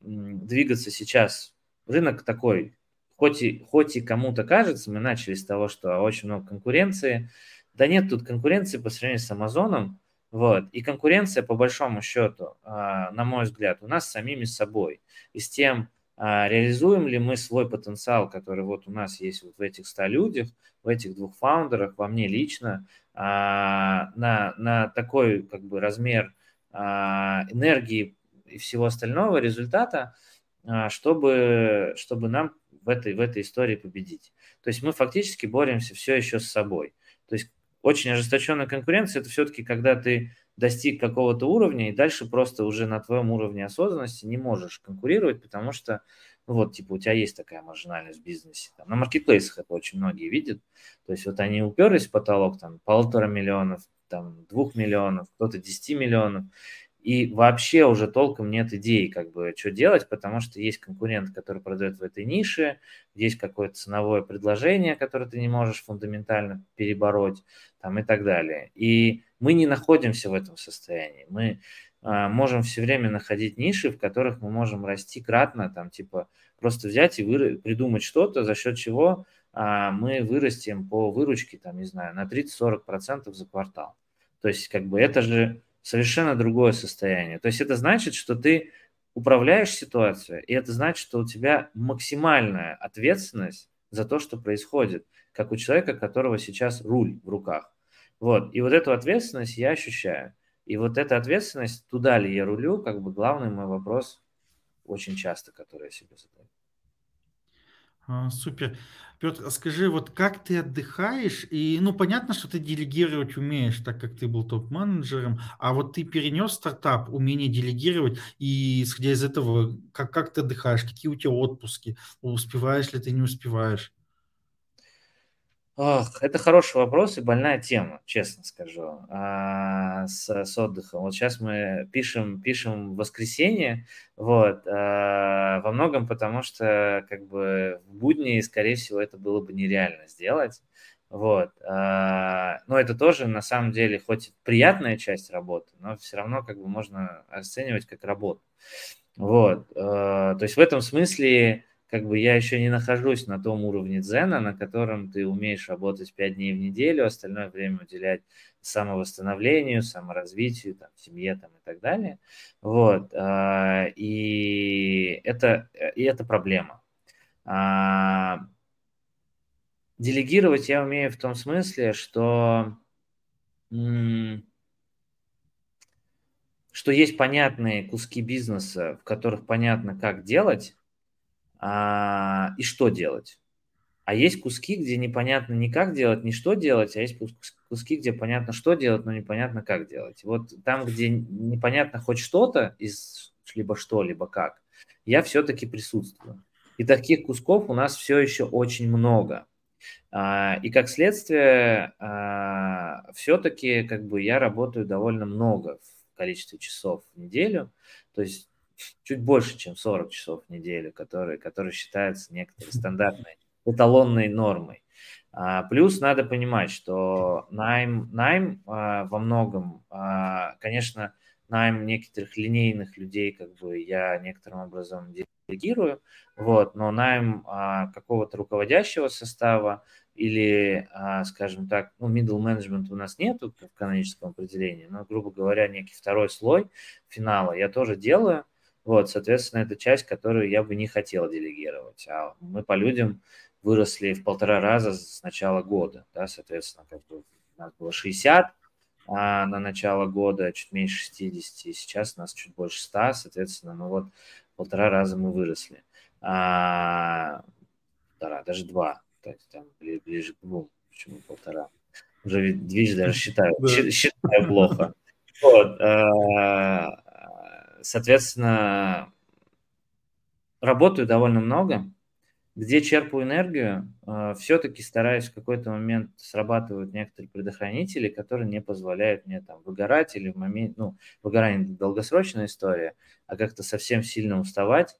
[SPEAKER 2] двигаться сейчас, рынок такой, хоть и, хоть и кому-то кажется, мы начали с того, что очень много конкуренции, да нет тут конкуренции по сравнению с Амазоном, вот. И конкуренция, по большому счету, а, на мой взгляд, у нас с самими собой. И с тем, а, реализуем ли мы свой потенциал, который вот у нас есть вот в этих 100 людях, в этих двух фаундерах, во мне лично, а, на, на такой как бы размер энергии и всего остального результата, чтобы, чтобы нам в этой, в этой истории победить. То есть мы фактически боремся все еще с собой. То есть очень ожесточенная конкуренция – это все-таки когда ты достиг какого-то уровня, и дальше просто уже на твоем уровне осознанности не можешь конкурировать, потому что, ну вот, типа, у тебя есть такая маржинальность в бизнесе. Там, на маркетплейсах это очень многие видят. То есть вот они уперлись в потолок, там, полутора миллионов, там, двух миллионов, кто-то 10 миллионов, и вообще уже толком нет идей, как бы, что делать, потому что есть конкурент, который продает в этой нише, есть какое-то ценовое предложение, которое ты не можешь фундаментально перебороть, там, и так далее. И мы не находимся в этом состоянии. Мы а, можем все время находить ниши, в которых мы можем расти кратно, там, типа, просто взять и вы, придумать что-то, за счет чего а, мы вырастем по выручке, там, не знаю, на 30-40% за квартал. То есть, как бы, это же совершенно другое состояние. То есть это значит, что ты управляешь ситуацией, и это значит, что у тебя максимальная ответственность за то, что происходит, как у человека, которого сейчас руль в руках. Вот. И вот эту ответственность я ощущаю. И вот эта ответственность, туда ли я рулю, как бы главный мой вопрос очень часто, который я себе задаю.
[SPEAKER 1] А, супер. Петр, скажи, вот как ты отдыхаешь? И, ну, понятно, что ты делегировать умеешь, так как ты был топ-менеджером, а вот ты перенес стартап, умение делегировать, и исходя из этого, как, как ты отдыхаешь, какие у тебя отпуски, успеваешь ли ты, не успеваешь?
[SPEAKER 2] Ох, это хороший вопрос и больная тема, честно скажу, а, с, с отдыхом. Вот сейчас мы пишем, пишем воскресенье, вот, а, во многом потому, что как бы в будни, скорее всего, это было бы нереально сделать. Вот. А, но это тоже, на самом деле, хоть приятная часть работы, но все равно как бы можно оценивать как работу. Вот. То есть в этом смысле как бы я еще не нахожусь на том уровне дзена, на котором ты умеешь работать 5 дней в неделю, остальное время уделять самовосстановлению, саморазвитию, там, семье там, и так далее. Вот. А, и это, и это проблема. А, делегировать я умею в том смысле, что что есть понятные куски бизнеса, в которых понятно, как делать, а, и что делать. А есть куски, где непонятно ни как делать, ни что делать, а есть куски, где понятно, что делать, но непонятно, как делать. Вот там, где непонятно хоть что-то из либо что, либо как, я все-таки присутствую. И таких кусков у нас все еще очень много. А, и как следствие, а, все-таки как бы я работаю довольно много в количестве часов в неделю. То есть чуть больше, чем 40 часов в неделю, которые, которые считаются некоторые стандартной эталонной нормой. А, плюс надо понимать, что найм, найм а, во многом, а, конечно, найм некоторых линейных людей, как бы я некоторым образом делегирую, вот, но найм какого-то руководящего состава или, скажем так, ну, middle management у нас нету в каноническом определении, но, грубо говоря, некий второй слой финала я тоже делаю, вот, соответственно, это часть, которую я бы не хотел делегировать, а мы по людям выросли в полтора раза с начала года, да, соответственно, как бы у нас было 60 а на начало года, чуть меньше 60, и сейчас у нас чуть больше 100, соответственно, ну вот полтора раза мы выросли. А, полтора, даже два, то есть там ближе к двум, почему полтора. Уже, видишь, даже считаю, считаю плохо. Вот, а, соответственно, работаю довольно много, где черпаю энергию, э, все-таки стараюсь в какой-то момент срабатывают некоторые предохранители, которые не позволяют мне там выгорать или в момент, ну, выгорание долгосрочная история, а как-то совсем сильно уставать.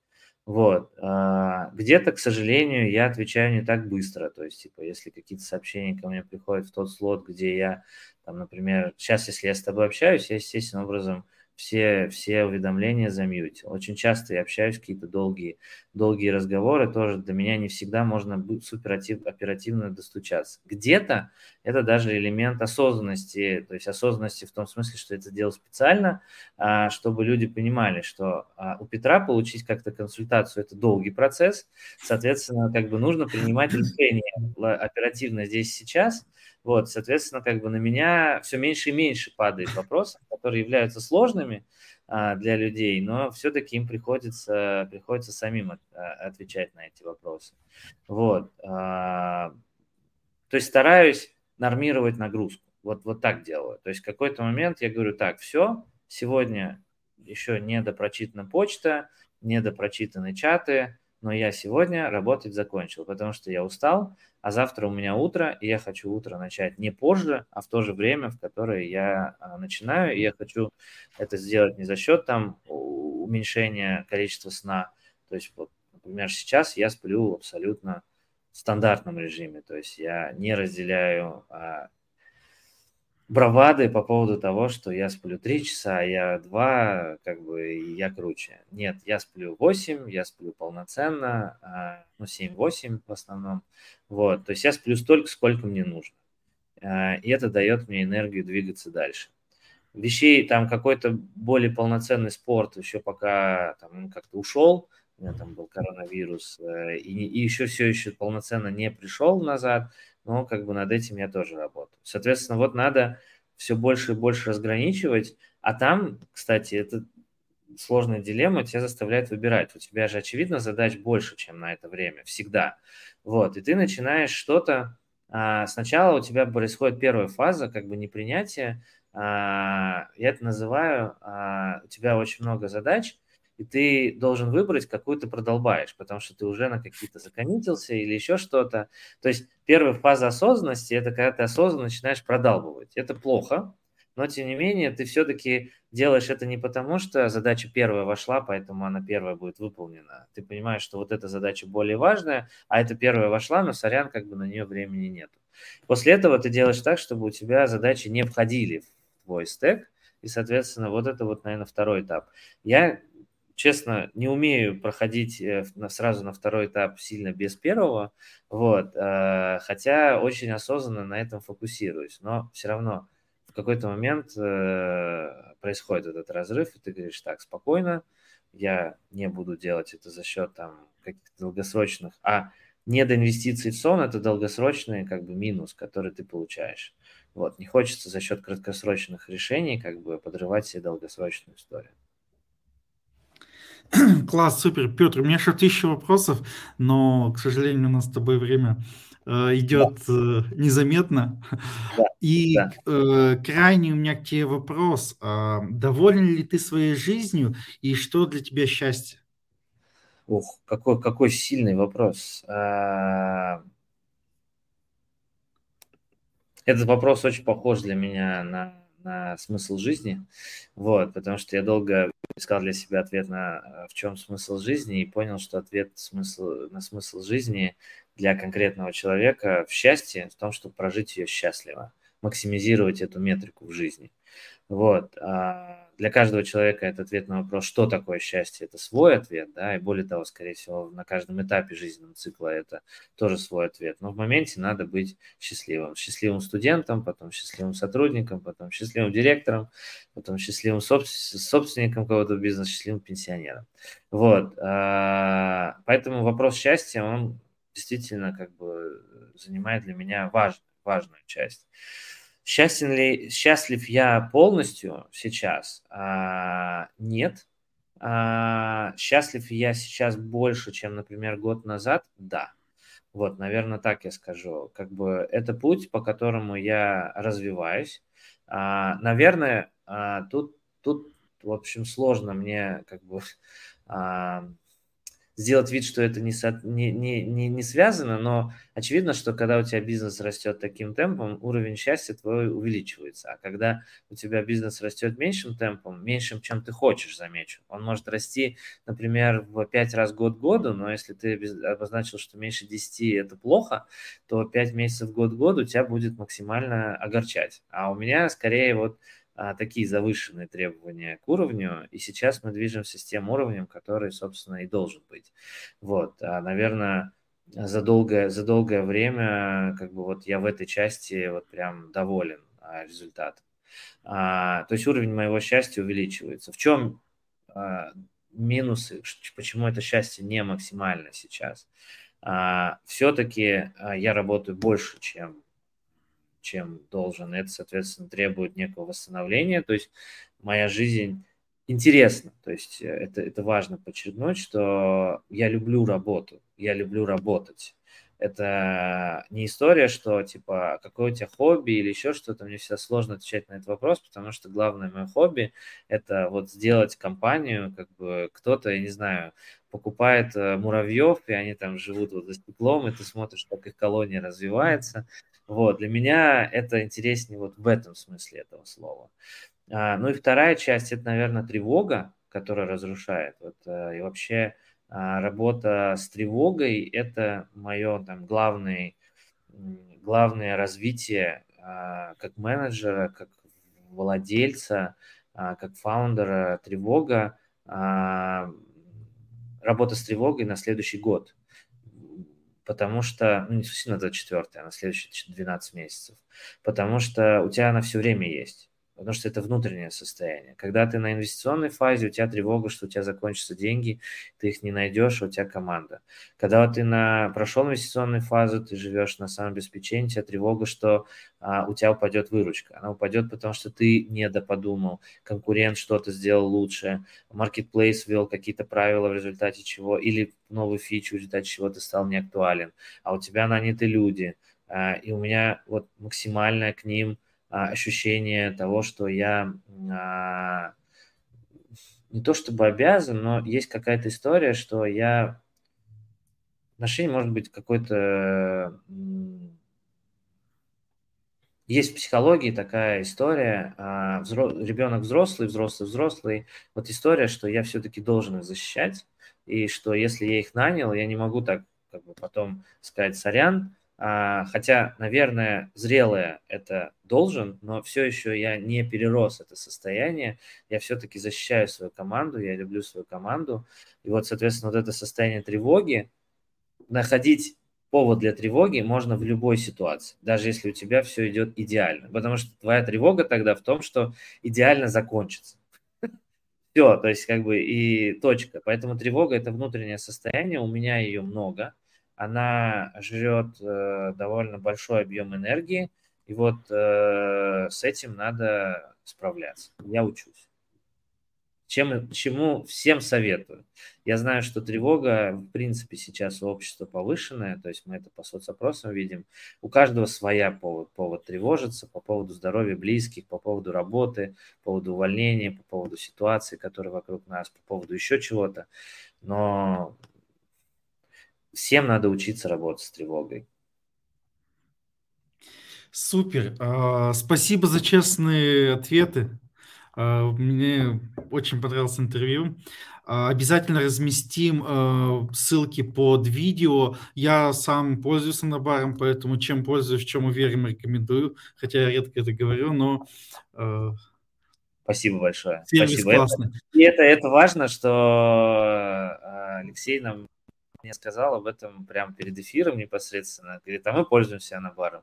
[SPEAKER 2] Вот. А, где-то, к сожалению, я отвечаю не так быстро. То есть, типа, если какие-то сообщения ко мне приходят в тот слот, где я, там, например, сейчас, если я с тобой общаюсь, я, естественным образом все, все уведомления замьютил. Очень часто я общаюсь, какие-то долгие, долгие разговоры, тоже до меня не всегда можно супер оперативно достучаться. Где-то это даже элемент осознанности, то есть осознанности в том смысле, что это делал специально, а, чтобы люди понимали, что а, у Петра получить как-то консультацию – это долгий процесс, соответственно, как бы нужно принимать решение оперативно здесь сейчас – вот, соответственно, как бы на меня все меньше и меньше падает вопросов, которые являются сложными а, для людей, но все-таки им приходится, приходится самим от, а, отвечать на эти вопросы. Вот. А, то есть стараюсь нормировать нагрузку. Вот, вот так делаю. То есть в какой-то момент я говорю, так, все, сегодня еще не допрочитана почта, не допрочитаны чаты, но я сегодня работать закончил, потому что я устал, а завтра у меня утро, и я хочу утро начать не позже, а в то же время, в которое я а, начинаю, и я хочу это сделать не за счет там уменьшения количества сна, то есть вот, например, сейчас я сплю абсолютно в стандартном режиме, то есть я не разделяю а, бравады по поводу того, что я сплю 3 часа, а я 2, как бы, я круче. Нет, я сплю 8, я сплю полноценно, а, ну, 7-8 в основном. Вот, то есть я сплю столько, сколько мне нужно. А, и это дает мне энергию двигаться дальше. Вещей, там какой-то более полноценный спорт еще пока там как-то ушел, у меня там был коронавирус, э, и, и еще все еще полноценно не пришел назад, но как бы над этим я тоже работаю. Соответственно, вот надо все больше и больше разграничивать, а там, кстати, это сложная дилемма, тебя заставляет выбирать. У тебя же, очевидно, задач больше, чем на это время, всегда. Вот, и ты начинаешь что-то... А, сначала у тебя происходит первая фаза, как бы непринятие. А, я это называю, а, у тебя очень много задач, и ты должен выбрать, какую ты продолбаешь, потому что ты уже на какие-то законитился или еще что-то. То есть первая фаза осознанности – это когда ты осознанно начинаешь продалбывать. Это плохо, но тем не менее ты все-таки делаешь это не потому, что задача первая вошла, поэтому она первая будет выполнена. Ты понимаешь, что вот эта задача более важная, а эта первая вошла, но сорян, как бы на нее времени нет. После этого ты делаешь так, чтобы у тебя задачи не входили в твой стек, и, соответственно, вот это вот, наверное, второй этап. Я честно, не умею проходить э, сразу на второй этап сильно без первого, вот, э, хотя очень осознанно на этом фокусируюсь, но все равно в какой-то момент э, происходит этот разрыв, и ты говоришь, так, спокойно, я не буду делать это за счет там каких-то долгосрочных, а недоинвестиции в сон – это долгосрочный как бы минус, который ты получаешь. Вот, не хочется за счет краткосрочных решений как бы подрывать себе долгосрочную историю.
[SPEAKER 1] Класс, супер. Петр, у меня еще тысяча вопросов, но, к сожалению, у нас с тобой время э, идет да. э, незаметно. Да. И да. Э, крайний у меня к тебе вопрос. Э, доволен ли ты своей жизнью и что для тебя счастье?
[SPEAKER 2] Ух, какой, какой сильный вопрос. А... Этот вопрос очень похож для меня на на смысл жизни, вот, потому что я долго искал для себя ответ на в чем смысл жизни и понял, что ответ смысл, на смысл жизни для конкретного человека в счастье, в том, чтобы прожить ее счастливо, максимизировать эту метрику в жизни. Вот. А для каждого человека это ответ на вопрос, что такое счастье, это свой ответ, да, и более того, скорее всего, на каждом этапе жизненного цикла это тоже свой ответ. Но в моменте надо быть счастливым. Счастливым студентом, потом счастливым сотрудником, потом счастливым директором, потом счастливым собственником какого-то бизнеса, счастливым пенсионером. Вот. А, поэтому вопрос счастья, он действительно как бы занимает для меня важную, важную часть. Счастен ли, счастлив я полностью сейчас? А, нет. А, счастлив я сейчас больше, чем, например, год назад? Да. Вот, наверное, так я скажу. Как бы это путь, по которому я развиваюсь. А, наверное, а, тут, тут, в общем, сложно мне как бы а, сделать вид, что это не, со, не, не, не, не связано, но очевидно, что когда у тебя бизнес растет таким темпом, уровень счастья твой увеличивается. А когда у тебя бизнес растет меньшим темпом, меньшим, чем ты хочешь, замечу, он может расти, например, в 5 раз год году, но если ты обозначил, что меньше 10 это плохо, то 5 месяцев год году тебя будет максимально огорчать. А у меня скорее вот а, такие завышенные требования к уровню, и сейчас мы движемся с тем уровнем, который, собственно, и должен быть. Вот, а, наверное, за долгое, за долгое время, как бы вот я в этой части вот прям доволен а, результатом. А, то есть уровень моего счастья увеличивается. В чем а, минусы, почему это счастье не максимально сейчас? А, все-таки а, я работаю больше, чем чем должен. Это, соответственно, требует некого восстановления. То есть моя жизнь интересна. То есть э, это, это важно подчеркнуть, что я люблю работу, я люблю работать. Это не история, что типа какое у тебя хобби или еще что-то. Мне всегда сложно отвечать на этот вопрос, потому что главное мое хобби это вот сделать компанию, как бы кто-то, я не знаю, покупает э, муравьев, и они там живут вот за стеклом, и ты смотришь, как их колония развивается. Вот, для меня это интереснее вот в этом смысле этого слова. А, ну и вторая часть, это, наверное, тревога, которая разрушает. Вот, а, и вообще а, работа с тревогой – это мое там главное, главное развитие а, как менеджера, как владельца, а, как фаундера тревога, работа с тревогой на следующий год потому что, ну не совсем на 24, а на следующие 12 месяцев, потому что у тебя она все время есть потому что это внутреннее состояние. Когда ты на инвестиционной фазе, у тебя тревога, что у тебя закончатся деньги, ты их не найдешь, а у тебя команда. Когда ты на прошел инвестиционную фазу, ты живешь на самообеспечении, у тебя тревога, что а, у тебя упадет выручка. Она упадет, потому что ты не доподумал, конкурент что-то сделал лучше, marketplace ввел какие-то правила, в результате чего, или новую фичу, в результате чего ты стал неактуален, а у тебя наняты люди, а, и у меня вот максимальная к ним – ощущение того, что я а, не то чтобы обязан, но есть какая-то история, что я отношение может быть какой-то есть в психологии такая история, а, ребенок взрослый, взрослый, взрослый. Вот история, что я все-таки должен их защищать, и что если я их нанял, я не могу так как бы потом сказать сорян, а, хотя, наверное, зрелое это должен, но все еще я не перерос это состояние. Я все-таки защищаю свою команду, я люблю свою команду. И вот, соответственно, вот это состояние тревоги, находить повод для тревоги можно в любой ситуации, даже если у тебя все идет идеально. Потому что твоя тревога тогда в том, что идеально закончится. Все, то есть как бы и точка. Поэтому тревога – это внутреннее состояние, у меня ее много – она жрет э, довольно большой объем энергии, и вот э, с этим надо справляться. Я учусь. Чем, чему всем советую. Я знаю, что тревога, в принципе, сейчас у общества повышенная, то есть мы это по соцопросам видим. У каждого своя повод, повод тревожиться по поводу здоровья близких, по поводу работы, по поводу увольнения, по поводу ситуации, которые вокруг нас, по поводу еще чего-то. Но всем надо учиться работать с тревогой.
[SPEAKER 1] Супер. А, спасибо за честные ответы. А, мне очень понравилось интервью. А, обязательно разместим ссылки под видео. Я сам пользуюсь сонобаром, поэтому чем пользуюсь, в чем уверен, рекомендую. Хотя я редко это говорю, но...
[SPEAKER 2] Спасибо большое. Спасибо. классный. Это, и это, это важно, что Алексей нам мне сказал об этом прямо перед эфиром непосредственно. Говорит, а мы пользуемся анабаром.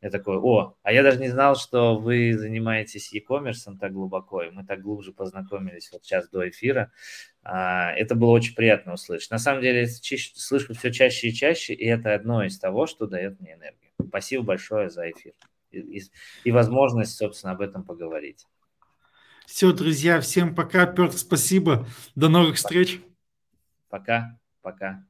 [SPEAKER 2] Я такой, о, а я даже не знал, что вы занимаетесь e-commerce так глубоко, и мы так глубже познакомились вот сейчас до эфира. А, это было очень приятно услышать. На самом деле, слышу все чаще и чаще, и это одно из того, что дает мне энергию. Спасибо большое за эфир и, и, и возможность, собственно, об этом поговорить.
[SPEAKER 1] Все, друзья, всем пока. Петр, спасибо. До новых встреч.
[SPEAKER 2] Пока, пока.